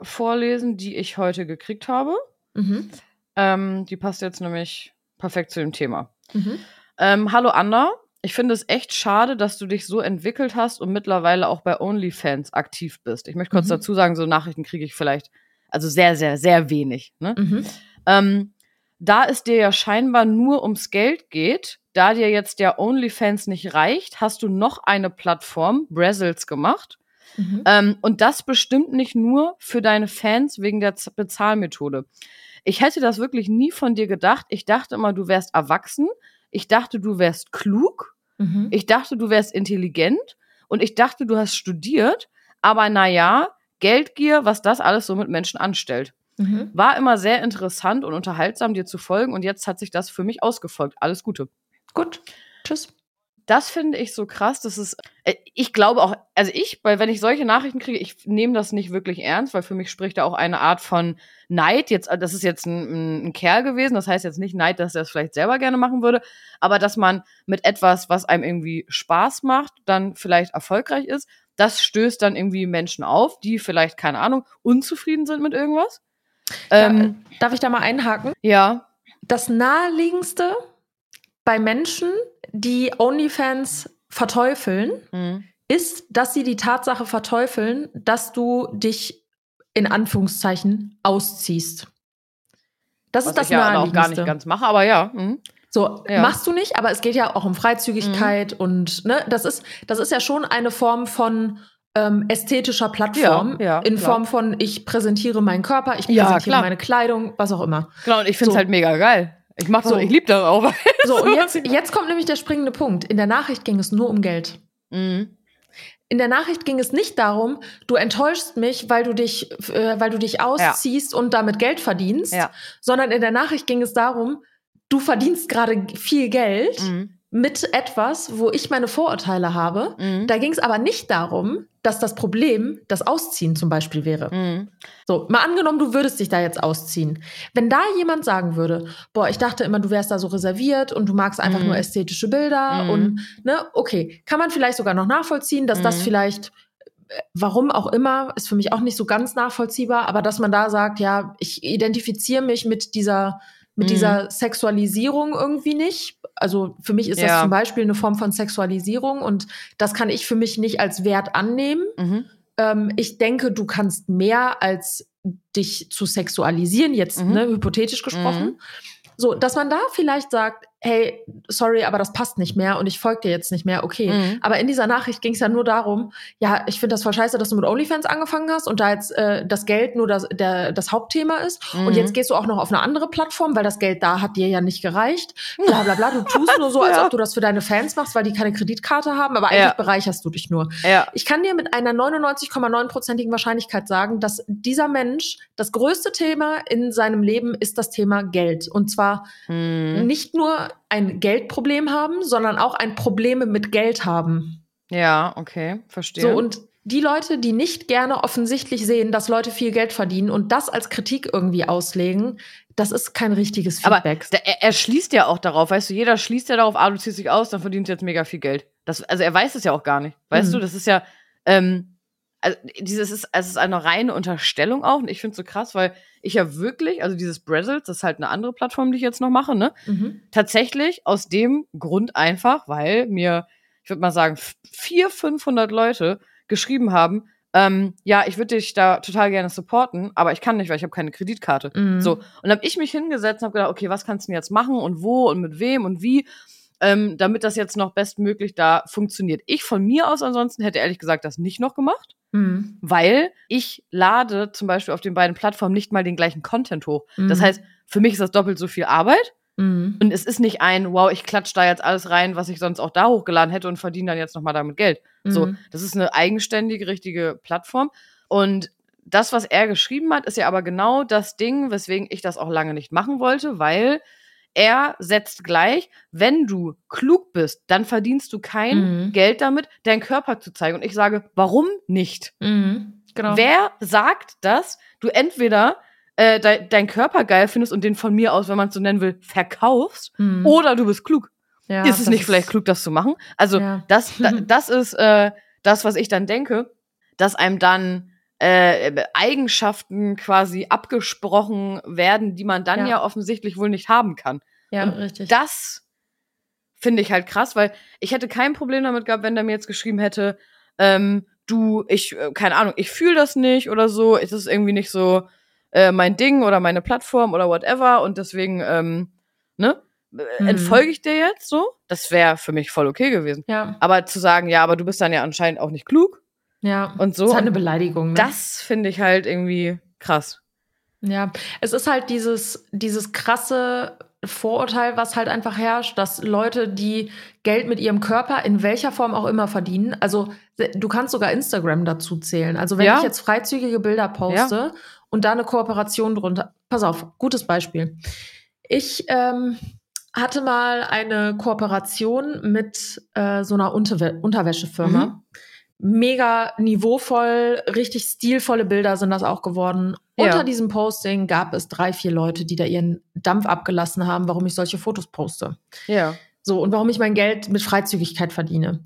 [SPEAKER 2] äh, vorlesen, die ich heute gekriegt habe.
[SPEAKER 1] Mhm.
[SPEAKER 2] Ähm, die passt jetzt nämlich perfekt zu dem Thema.
[SPEAKER 1] Mhm.
[SPEAKER 2] Ähm, hallo Anna. Ich finde es echt schade, dass du dich so entwickelt hast und mittlerweile auch bei OnlyFans aktiv bist. Ich möchte kurz
[SPEAKER 1] Mhm.
[SPEAKER 2] dazu sagen, so Nachrichten kriege ich vielleicht, also sehr, sehr, sehr wenig. Ne?
[SPEAKER 1] Mhm.
[SPEAKER 2] Ähm, da es dir ja scheinbar nur ums Geld geht, da dir jetzt der OnlyFans nicht reicht, hast du noch eine Plattform, Brazzles, gemacht.
[SPEAKER 1] Mhm.
[SPEAKER 2] Ähm, und das bestimmt nicht nur für deine Fans wegen der Z Bezahlmethode. Ich hätte das wirklich nie von dir gedacht. Ich dachte immer, du wärst erwachsen. Ich dachte, du wärst klug.
[SPEAKER 1] Mhm.
[SPEAKER 2] Ich dachte, du wärst intelligent. Und ich dachte, du hast studiert. Aber naja, Geldgier, was das alles so mit Menschen anstellt.
[SPEAKER 1] Mhm.
[SPEAKER 2] War immer sehr interessant und unterhaltsam, dir zu folgen. Und jetzt hat sich das für mich ausgefolgt. Alles Gute.
[SPEAKER 1] Gut. Tschüss.
[SPEAKER 2] Das finde ich so krass, dass es, äh, ich glaube auch, also ich, weil wenn ich solche Nachrichten kriege, ich nehme das nicht wirklich ernst, weil für mich spricht da auch eine Art von Neid. Jetzt, äh, das ist jetzt ein, ein, Kerl gewesen, das heißt jetzt nicht Neid, dass er es vielleicht selber gerne machen würde, aber dass man mit etwas, was einem irgendwie Spaß macht, dann vielleicht erfolgreich ist, das stößt dann irgendwie Menschen auf, die vielleicht, keine Ahnung, unzufrieden sind mit irgendwas. Ähm,
[SPEAKER 1] Darf ich da mal einhaken?
[SPEAKER 2] ja.
[SPEAKER 1] Das naheliegendste bei Menschen, die OnlyFans verteufeln,
[SPEAKER 2] Mhm.
[SPEAKER 1] ist, dass sie die Tatsache verteufeln, dass du dich in Anführungszeichen ausziehst. Das
[SPEAKER 2] Was
[SPEAKER 1] ist das
[SPEAKER 2] ich ja auch gar nicht ganz mache, aber ja. Mhm.
[SPEAKER 1] So,
[SPEAKER 2] Ja.
[SPEAKER 1] machst du nicht, aber es geht ja auch um Freizügigkeit und ne, das ist, das ist ja schon eine Form von ähm, ästhetischer Plattform.
[SPEAKER 2] Ja, ja,
[SPEAKER 1] in
[SPEAKER 2] klar.
[SPEAKER 1] Form von, ich präsentiere meinen Körper, ich
[SPEAKER 2] Ja,
[SPEAKER 1] präsentiere
[SPEAKER 2] klar.
[SPEAKER 1] meine Kleidung, was auch immer.
[SPEAKER 2] Genau, und ich finde es
[SPEAKER 1] So.
[SPEAKER 2] halt mega geil. Ich mach
[SPEAKER 1] So.
[SPEAKER 2] ich liebe das auch.
[SPEAKER 1] So, und jetzt, jetzt kommt nämlich der springende Punkt. In der Nachricht ging es nur um Geld.
[SPEAKER 2] Mhm.
[SPEAKER 1] In der Nachricht ging es nicht darum, du enttäuschst mich, weil du dich, äh, weil du dich ausziehst und damit Geld verdienst,
[SPEAKER 2] Ja.
[SPEAKER 1] sondern in der Nachricht ging es darum, du verdienst gerade viel Geld
[SPEAKER 2] Mhm.
[SPEAKER 1] Mit etwas, wo ich meine Vorurteile habe.
[SPEAKER 2] Mhm.
[SPEAKER 1] Da ging es aber nicht darum, dass das Problem das Ausziehen zum Beispiel wäre.
[SPEAKER 2] Mhm.
[SPEAKER 1] So, mal angenommen, du würdest dich da jetzt ausziehen. Wenn da jemand sagen würde, boah, ich dachte immer, du wärst da so reserviert und du magst einfach
[SPEAKER 2] Mhm.
[SPEAKER 1] nur ästhetische Bilder
[SPEAKER 2] Mhm.
[SPEAKER 1] und, ne, okay, kann man vielleicht sogar noch nachvollziehen, dass das
[SPEAKER 2] Mhm.
[SPEAKER 1] vielleicht, äh, warum auch immer, ist für mich auch nicht so ganz nachvollziehbar, aber dass man da sagt, ja, ich identifiziere mich mit dieser, mit
[SPEAKER 2] Mhm.
[SPEAKER 1] dieser Sexualisierung irgendwie nicht. Also für mich ist das
[SPEAKER 2] Ja.
[SPEAKER 1] zum Beispiel eine Form von Sexualisierung und das kann ich für mich nicht als Wert annehmen
[SPEAKER 2] Mhm.
[SPEAKER 1] ähm, ich denke, du kannst mehr als dich zu sexualisieren, jetzt
[SPEAKER 2] Mhm.
[SPEAKER 1] ne, hypothetisch gesprochen.
[SPEAKER 2] Mhm.
[SPEAKER 1] So, dass man da vielleicht sagt, hey, sorry, aber das passt nicht mehr und ich folge dir jetzt nicht mehr, okay.
[SPEAKER 2] Mhm.
[SPEAKER 1] Aber in dieser Nachricht ging es ja nur darum, ja, ich finde das voll scheiße, dass du mit OnlyFans angefangen hast und da jetzt äh, das Geld nur das, der, das Hauptthema ist.
[SPEAKER 2] Mhm.
[SPEAKER 1] Und jetzt gehst du auch noch auf eine andere Plattform, weil das Geld da hat dir ja nicht gereicht. Bla bla bla. Du tust nur so, als
[SPEAKER 2] Ja.
[SPEAKER 1] ob du das für deine Fans machst, weil die keine Kreditkarte haben, aber eigentlich
[SPEAKER 2] Ja.
[SPEAKER 1] bereicherst du dich nur.
[SPEAKER 2] Ja.
[SPEAKER 1] Ich kann dir mit einer 99,9%igen Wahrscheinlichkeit sagen, dass dieser Mensch das größte Thema in seinem Leben ist das Thema Geld. Und zwar
[SPEAKER 2] Mhm.
[SPEAKER 1] nicht nur ein Geldproblem haben, sondern auch ein Probleme mit Geld haben.
[SPEAKER 2] Ja, okay, verstehe.
[SPEAKER 1] So, und die Leute, die nicht gerne offensichtlich sehen, dass Leute viel Geld verdienen und das als Kritik irgendwie auslegen, das ist kein richtiges
[SPEAKER 2] aber
[SPEAKER 1] Feedback.
[SPEAKER 2] da, er, er schließt ja auch darauf, weißt du, jeder schließt ja darauf, ah, du ziehst dich aus, dann verdienst du jetzt mega viel Geld. Das, also er weiß es ja auch gar nicht. Weißt
[SPEAKER 1] Mhm.
[SPEAKER 2] du, das ist ja, ähm, also dieses ist, es ist eine reine Unterstellung auch. Und ich finde es so krass, weil ich ja wirklich, also dieses Brazzles, das ist halt eine andere Plattform, die ich jetzt noch mache, ne?
[SPEAKER 1] Mhm.
[SPEAKER 2] Tatsächlich aus dem Grund einfach, weil mir, ich würde mal sagen, 400, 500 Leute geschrieben haben, ähm, ja, ich würde dich da total gerne supporten, aber ich kann nicht, weil ich habe keine Kreditkarte.
[SPEAKER 1] Mhm.
[SPEAKER 2] So, und habe ich mich hingesetzt und habe gedacht, okay, was kannst du denn jetzt machen und wo und mit wem und wie, ähm, damit das jetzt noch bestmöglich da funktioniert. Ich von mir aus ansonsten hätte ehrlich gesagt das nicht noch gemacht,
[SPEAKER 1] Mhm.
[SPEAKER 2] weil ich lade zum Beispiel auf den beiden Plattformen nicht mal den gleichen Content hoch. Das
[SPEAKER 1] Mhm.
[SPEAKER 2] heißt, für mich ist das doppelt so viel Arbeit.
[SPEAKER 1] Mhm.
[SPEAKER 2] Und es ist nicht ein, wow, ich klatsch da jetzt alles rein, was ich sonst auch da hochgeladen hätte und verdiene dann jetzt nochmal damit Geld. So,
[SPEAKER 1] Mhm.
[SPEAKER 2] das ist eine eigenständige, richtige Plattform. Und das, was er geschrieben hat, ist ja aber genau das Ding, weswegen ich das auch lange nicht machen wollte, weil er setzt gleich, wenn du klug bist, dann verdienst du kein
[SPEAKER 1] Mhm.
[SPEAKER 2] Geld damit, deinen Körper zu zeigen. Und ich sage, warum nicht?
[SPEAKER 1] Mhm. Genau.
[SPEAKER 2] Wer sagt, dass du entweder äh, de deinen Körper geil findest und den von mir aus, wenn man es so nennen will, verkaufst,
[SPEAKER 1] Mhm.
[SPEAKER 2] oder du bist klug.
[SPEAKER 1] Ja,
[SPEAKER 2] ist es nicht vielleicht klug, das zu machen? Also
[SPEAKER 1] Ja.
[SPEAKER 2] das, da, das ist äh, das, was ich dann denke, dass einem dann äh, Eigenschaften quasi abgesprochen werden, die man dann ja.
[SPEAKER 1] Ja.
[SPEAKER 2] offensichtlich wohl nicht haben kann.
[SPEAKER 1] Ja,
[SPEAKER 2] Und
[SPEAKER 1] richtig.
[SPEAKER 2] Das finde ich halt krass, weil ich hätte kein Problem damit gehabt, wenn der mir jetzt geschrieben hätte, ähm, du, ich, äh, keine Ahnung, ich fühle das nicht oder so, es ist irgendwie nicht so äh, mein Ding oder meine Plattform oder whatever und deswegen, ähm, ne, äh,
[SPEAKER 1] Mhm.
[SPEAKER 2] entfolge ich dir jetzt so? Das wäre für mich voll okay gewesen.
[SPEAKER 1] ja,
[SPEAKER 2] Aber zu sagen, ja, aber du bist dann ja anscheinend auch nicht klug
[SPEAKER 1] ja.
[SPEAKER 2] und so,
[SPEAKER 1] Das ist halt eine Beleidigung. Ne?
[SPEAKER 2] das finde ich halt irgendwie krass.
[SPEAKER 1] Ja, es ist halt dieses, dieses krasse Vorurteil, was halt einfach herrscht, dass Leute, die Geld mit ihrem Körper in welcher Form auch immer verdienen, also du kannst sogar Instagram dazu zählen. Also wenn
[SPEAKER 2] Ja.
[SPEAKER 1] ich jetzt freizügige Bilder poste und da eine Kooperation drunter, pass auf, gutes Beispiel. Ich ähm, hatte mal eine Kooperation mit äh, so einer Unterwä Unterwäschefirma.
[SPEAKER 2] Mhm.
[SPEAKER 1] Mega niveauvoll, richtig stilvolle Bilder sind das auch geworden.
[SPEAKER 2] Ja.
[SPEAKER 1] Unter diesem Posting gab es drei, vier Leute, die da ihren Dampf abgelassen haben, warum ich solche Fotos poste.
[SPEAKER 2] Ja.
[SPEAKER 1] So, und warum ich mein Geld mit Freizügigkeit verdiene.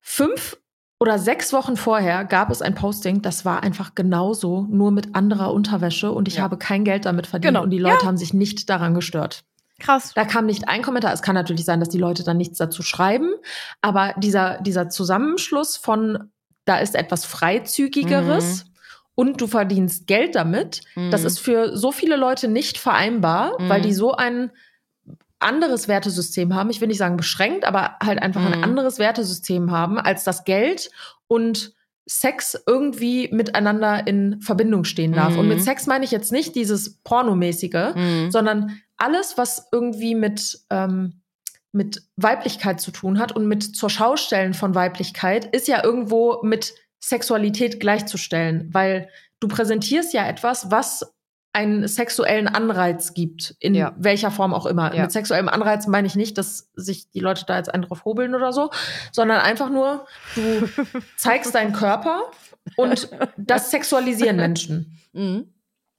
[SPEAKER 1] Fünf oder sechs Wochen vorher gab es ein Posting, das war einfach genauso, nur mit anderer Unterwäsche und ich
[SPEAKER 2] Ja.
[SPEAKER 1] habe kein Geld damit verdient
[SPEAKER 2] Genau.
[SPEAKER 1] und die Leute haben sich nicht daran gestört.
[SPEAKER 2] Krass.
[SPEAKER 1] Da kam nicht ein Kommentar. Es kann natürlich sein, dass die Leute dann nichts dazu schreiben, aber dieser, dieser Zusammenschluss von, da ist etwas Freizügigeres und du verdienst Geld damit, das
[SPEAKER 2] Mhm.
[SPEAKER 1] ist für so viele Leute nicht vereinbar,
[SPEAKER 2] Mhm.
[SPEAKER 1] weil die so ein anderes Wertesystem haben. Ich will nicht sagen beschränkt, aber halt einfach
[SPEAKER 2] Mhm.
[SPEAKER 1] ein anderes Wertesystem haben, als das Geld und Sex irgendwie miteinander in Verbindung stehen darf.
[SPEAKER 2] Mhm.
[SPEAKER 1] Und mit Sex meine ich jetzt nicht dieses Pornomäßige,
[SPEAKER 2] Mhm.
[SPEAKER 1] sondern alles, was irgendwie mit, ähm, mit Weiblichkeit zu tun hat und mit zur Schaustellen von Weiblichkeit, ist ja irgendwo mit Sexualität gleichzustellen, weil du präsentierst ja etwas, was einen sexuellen Anreiz gibt, in
[SPEAKER 2] Ja.
[SPEAKER 1] welcher Form auch immer.
[SPEAKER 2] Ja.
[SPEAKER 1] Mit sexuellem Anreiz meine ich nicht, dass sich die Leute da jetzt einen drauf hobeln oder so, sondern einfach nur, du zeigst deinen Körper und das sexualisieren Menschen.
[SPEAKER 2] Mhm.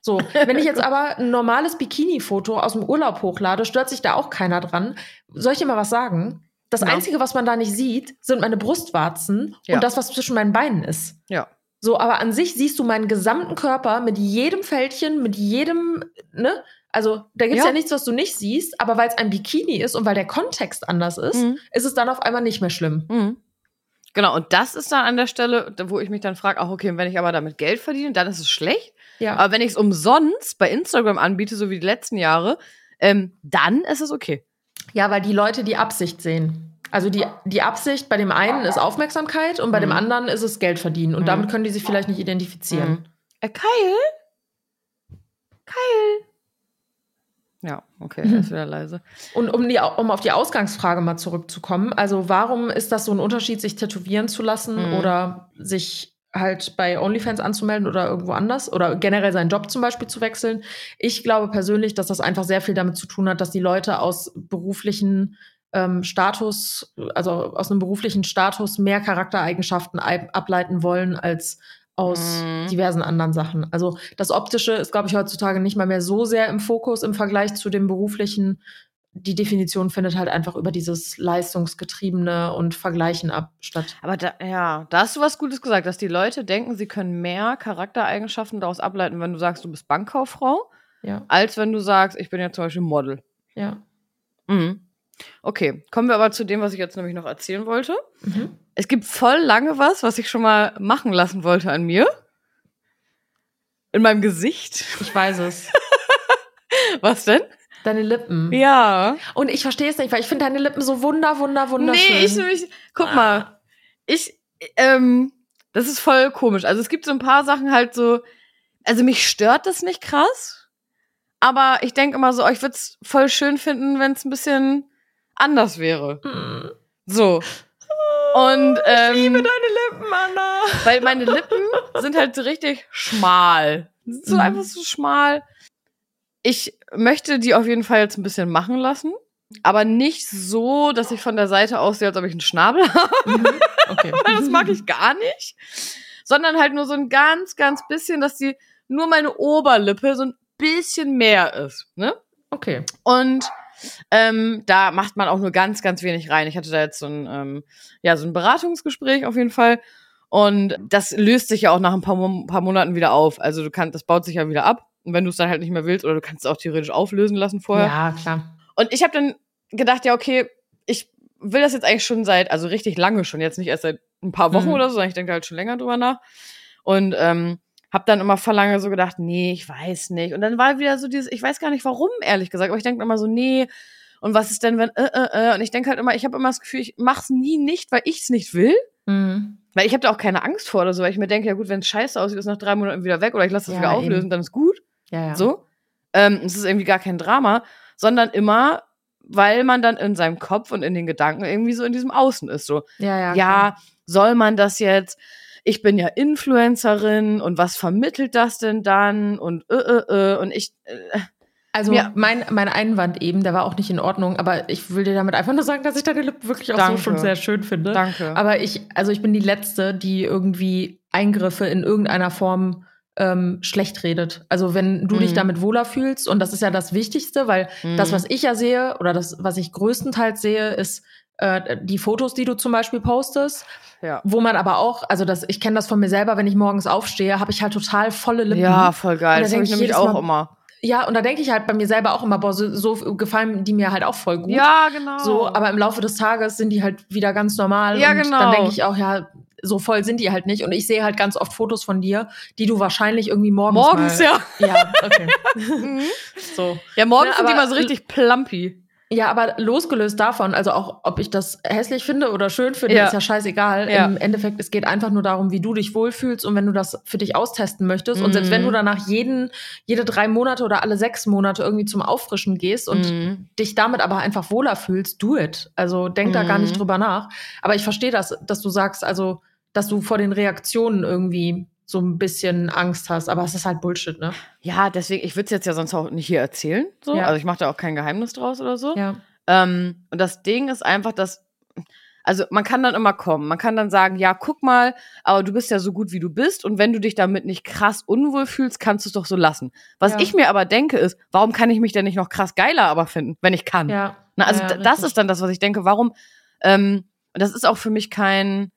[SPEAKER 1] So, wenn ich jetzt aber ein normales Bikini-Foto aus dem Urlaub hochlade, stört sich da auch keiner dran. Soll ich dir mal was sagen? Das
[SPEAKER 2] Ja.
[SPEAKER 1] Einzige, was man da nicht sieht, sind meine Brustwarzen und das, was zwischen meinen Beinen ist.
[SPEAKER 2] Ja.
[SPEAKER 1] So, aber an sich siehst du meinen gesamten Körper mit jedem Fältchen, mit jedem, ne? Also, da gibt's
[SPEAKER 2] Ja.
[SPEAKER 1] ja. nichts, was du nicht siehst, aber weil es ein Bikini ist und weil der Kontext anders ist,
[SPEAKER 2] Mhm.
[SPEAKER 1] ist es dann auf einmal nicht mehr schlimm.
[SPEAKER 2] Mhm. Genau, und das ist dann an der Stelle, wo ich mich dann frage, ach okay, wenn ich aber damit Geld verdiene, dann ist es schlecht.
[SPEAKER 1] Ja.
[SPEAKER 2] Aber wenn ich es umsonst bei Instagram anbiete, so wie die letzten Jahre, ähm, dann ist es okay.
[SPEAKER 1] Ja, weil die Leute die Absicht sehen. Also die, die Absicht bei dem einen ist Aufmerksamkeit und bei dem
[SPEAKER 2] Mhm.
[SPEAKER 1] anderen ist es Geld verdienen. Und
[SPEAKER 2] Mhm.
[SPEAKER 1] damit können die sich vielleicht nicht identifizieren.
[SPEAKER 2] Mhm. Äh, Kyle? Kyle? Ja, okay, er
[SPEAKER 1] Mhm.
[SPEAKER 2] ist wieder leise.
[SPEAKER 1] Und um, die, um auf die Ausgangsfrage mal zurückzukommen, also warum ist das so ein Unterschied, sich tätowieren zu lassen
[SPEAKER 2] Mhm.
[SPEAKER 1] oder sich halt bei OnlyFans anzumelden oder irgendwo anders oder generell seinen Job zum Beispiel zu wechseln? Ich glaube persönlich, dass das einfach sehr viel damit zu tun hat, dass die Leute aus beruflichen ähm, Status, also aus einem beruflichen Status mehr Charaktereigenschaften ei- ableiten wollen als aus
[SPEAKER 2] Mhm.
[SPEAKER 1] diversen anderen Sachen. Also das Optische ist, glaube ich, heutzutage nicht mal mehr so sehr im Fokus im Vergleich zu dem beruflichen. Die Definition findet halt einfach über dieses leistungsgetriebene und Vergleichen ab statt.
[SPEAKER 2] Aber da, ja, da hast du was Gutes gesagt, dass die Leute denken, sie können mehr Charaktereigenschaften daraus ableiten, wenn du sagst, du bist Bankkauffrau,
[SPEAKER 1] Ja,
[SPEAKER 2] als wenn du sagst, ich bin ja zum Beispiel Model.
[SPEAKER 1] ja.
[SPEAKER 2] Mhm. Okay, kommen wir aber zu dem, was ich jetzt nämlich noch erzählen wollte.
[SPEAKER 1] Mhm.
[SPEAKER 2] Es gibt voll lange was, was ich schon mal machen lassen wollte an mir. In meinem Gesicht.
[SPEAKER 1] Ich weiß es.
[SPEAKER 2] Was denn?
[SPEAKER 1] Deine Lippen.
[SPEAKER 2] Ja.
[SPEAKER 1] Und ich verstehe es nicht, weil ich finde deine Lippen so wunder, wunder, wunderschön.
[SPEAKER 2] Nee, ich nämlich, guck mal. Ich, ähm, das ist voll komisch. Also es gibt so ein paar Sachen halt so, also mich stört das nicht krass, aber ich denke immer so, oh, ich würde es voll schön finden, wenn es ein bisschen anders wäre.
[SPEAKER 1] Mm.
[SPEAKER 2] So. Und, ähm,
[SPEAKER 1] ich liebe deine Lippen, Anna.
[SPEAKER 2] Weil meine Lippen sind halt so richtig schmal. So
[SPEAKER 1] Mhm.
[SPEAKER 2] einfach so schmal. Ich möchte die auf jeden Fall jetzt ein bisschen machen lassen. Aber nicht so, dass ich von der Seite aussehe, als ob ich einen Schnabel habe.
[SPEAKER 1] Mhm. Okay.
[SPEAKER 2] Weil das mag ich gar nicht. Sondern halt nur so ein ganz, ganz bisschen, dass die nur meine Oberlippe so ein bisschen mehr ist. Ne?
[SPEAKER 1] Okay.
[SPEAKER 2] Und ähm, da macht man auch nur ganz, ganz wenig rein. Ich hatte da jetzt so ein, ähm, ja, so ein Beratungsgespräch auf jeden Fall. Und das löst sich ja auch nach ein paar, Mo- paar Monaten wieder auf. Also du kannst, das baut sich ja wieder ab. Und wenn du es dann halt nicht mehr willst, oder du kannst es auch theoretisch auflösen lassen vorher.
[SPEAKER 1] Ja, klar.
[SPEAKER 2] Und ich habe dann gedacht, ja, okay, ich will das jetzt eigentlich schon seit, also richtig lange schon, jetzt nicht erst seit ein paar Wochen
[SPEAKER 1] Mhm.
[SPEAKER 2] oder so, sondern ich denke halt schon länger drüber nach. Und ähm, habe dann immer vor lange so gedacht, nee, ich weiß nicht. Und dann war wieder so dieses, ich weiß gar nicht warum, ehrlich gesagt, aber ich denke immer so, nee, und was ist denn, wenn, äh, äh, äh. Und ich denke halt immer, ich habe immer das Gefühl, ich mach's nie nicht, weil ich's nicht will.
[SPEAKER 1] Mhm.
[SPEAKER 2] Weil ich habe da auch keine Angst vor oder so, weil ich mir denke, ja gut, wenn es scheiße aussieht, ist nach drei Monaten wieder weg oder ich lasse das
[SPEAKER 1] Ja,
[SPEAKER 2] wieder auflösen,
[SPEAKER 1] eben.
[SPEAKER 2] dann ist gut.
[SPEAKER 1] Ja, ja.
[SPEAKER 2] So. Ähm, es ist irgendwie gar kein Drama, sondern immer, weil man dann in seinem Kopf und in den Gedanken irgendwie so in diesem Außen ist. So,
[SPEAKER 1] Ja, ja.
[SPEAKER 2] ja, soll man das jetzt? Ich bin ja Influencerin und was vermittelt das denn dann? Und äh, äh, äh, und ich, äh,
[SPEAKER 1] Also
[SPEAKER 2] Ja.
[SPEAKER 1] mein, mein Einwand eben, der war auch nicht in Ordnung, aber ich will dir damit einfach nur sagen, dass ich deine Lippen wirklich auch
[SPEAKER 2] Danke.
[SPEAKER 1] so schon sehr schön finde.
[SPEAKER 2] danke.
[SPEAKER 1] Aber ich, also ich bin die Letzte, die irgendwie Eingriffe in irgendeiner Form ähm, schlecht redet. Also wenn du dich
[SPEAKER 2] Mhm.
[SPEAKER 1] damit wohler fühlst, und das ist ja das Wichtigste, weil das,
[SPEAKER 2] Mhm.
[SPEAKER 1] was ich ja sehe, oder das, was ich größtenteils sehe, ist äh, die Fotos, die du zum Beispiel postest,
[SPEAKER 2] ja.
[SPEAKER 1] wo man aber auch, also das, ich kenne das von mir selber, wenn ich morgens aufstehe, habe ich halt total volle Lippen.
[SPEAKER 2] ja, voll geil.
[SPEAKER 1] da
[SPEAKER 2] Das habe
[SPEAKER 1] denk
[SPEAKER 2] ich
[SPEAKER 1] ich
[SPEAKER 2] nämlich auch
[SPEAKER 1] Mal-
[SPEAKER 2] immer.
[SPEAKER 1] Ja, und da denke ich halt bei mir selber auch immer, boah, so, so gefallen die mir halt auch voll gut.
[SPEAKER 2] Ja, genau.
[SPEAKER 1] So, aber im Laufe des Tages sind die halt wieder ganz normal.
[SPEAKER 2] Ja,
[SPEAKER 1] und
[SPEAKER 2] genau.
[SPEAKER 1] dann denke ich auch, ja, so voll sind die halt nicht. Und ich sehe halt ganz oft Fotos von dir, die du wahrscheinlich irgendwie morgens.
[SPEAKER 2] morgens,
[SPEAKER 1] mal,
[SPEAKER 2] ja.
[SPEAKER 1] Ja, okay.
[SPEAKER 2] Mhm.
[SPEAKER 1] so.
[SPEAKER 2] Ja, morgens
[SPEAKER 1] Ja,
[SPEAKER 2] sind die mal so richtig plumpy.
[SPEAKER 1] Ja, aber losgelöst davon, also auch, ob ich das hässlich finde oder schön finde,
[SPEAKER 2] Ja.
[SPEAKER 1] ist ja scheißegal.
[SPEAKER 2] Ja.
[SPEAKER 1] Im Endeffekt, es geht einfach nur darum, wie du dich wohlfühlst und wenn du das für dich austesten möchtest. Und selbst wenn
[SPEAKER 2] Mhm.
[SPEAKER 1] du danach jeden, jede drei Monate oder alle sechs Monate irgendwie zum Auffrischen gehst und
[SPEAKER 2] Mhm.
[SPEAKER 1] dich damit aber einfach wohler fühlst, do it. Also denk da gar nicht
[SPEAKER 2] Mhm.
[SPEAKER 1] drüber nach. Aber ich verstehe das, dass du sagst, also, dass du vor den Reaktionen irgendwie so ein bisschen Angst hast. Aber es ist halt Bullshit, ne?
[SPEAKER 2] Ja, deswegen, ich würde es jetzt ja sonst auch nicht hier erzählen. So.
[SPEAKER 1] Ja.
[SPEAKER 2] Also ich mache da auch kein Geheimnis draus oder so.
[SPEAKER 1] Ja.
[SPEAKER 2] Ähm, und das Ding ist einfach, dass, also man kann dann immer kommen. Man kann dann sagen, ja, guck mal, aber du bist ja so gut, wie du bist. Und wenn du dich damit nicht krass unwohl fühlst, kannst du es doch so lassen. Was
[SPEAKER 1] Ja.
[SPEAKER 2] ich mir aber denke, ist, warum kann ich mich denn nicht noch krass geiler aber finden, wenn ich kann?
[SPEAKER 1] Ja.
[SPEAKER 2] Na, also das ist dann das, was ich denke. Warum? Ähm, und das ist auch für mich kein.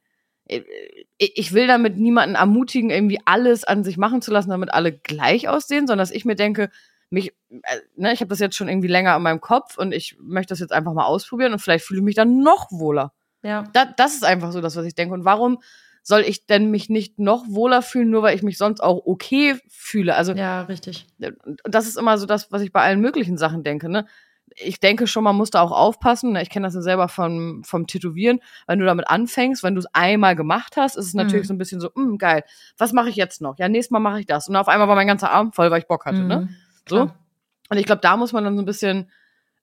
[SPEAKER 2] Ich will damit niemanden ermutigen, irgendwie alles an sich machen zu lassen, damit alle gleich aussehen, sondern dass ich mir denke, mich, äh, ne, ich habe das jetzt schon irgendwie länger in meinem Kopf und ich möchte das jetzt einfach mal ausprobieren und vielleicht fühle ich mich dann noch wohler.
[SPEAKER 1] Ja.
[SPEAKER 2] Da, das ist einfach so das, was ich denke. Und warum soll ich denn mich nicht noch wohler fühlen, nur weil ich mich sonst auch okay fühle? Also
[SPEAKER 1] Ja, richtig.
[SPEAKER 2] das ist immer so das, was ich bei allen möglichen Sachen denke. Ne? Ich denke schon, man muss da auch aufpassen. ne? Ich kenne das ja selber vom, vom Tätowieren. Wenn du damit anfängst, wenn du es einmal gemacht hast, ist es natürlich
[SPEAKER 1] Mhm.
[SPEAKER 2] so ein bisschen so, "Hm, geil, was mache ich jetzt noch? Ja, nächstes Mal mache ich das. Und auf einmal war mein ganzer Arm voll, weil ich Bock hatte. Ne?
[SPEAKER 1] Mhm.
[SPEAKER 2] So.
[SPEAKER 1] Klar.
[SPEAKER 2] Und ich glaube, da muss man dann so ein bisschen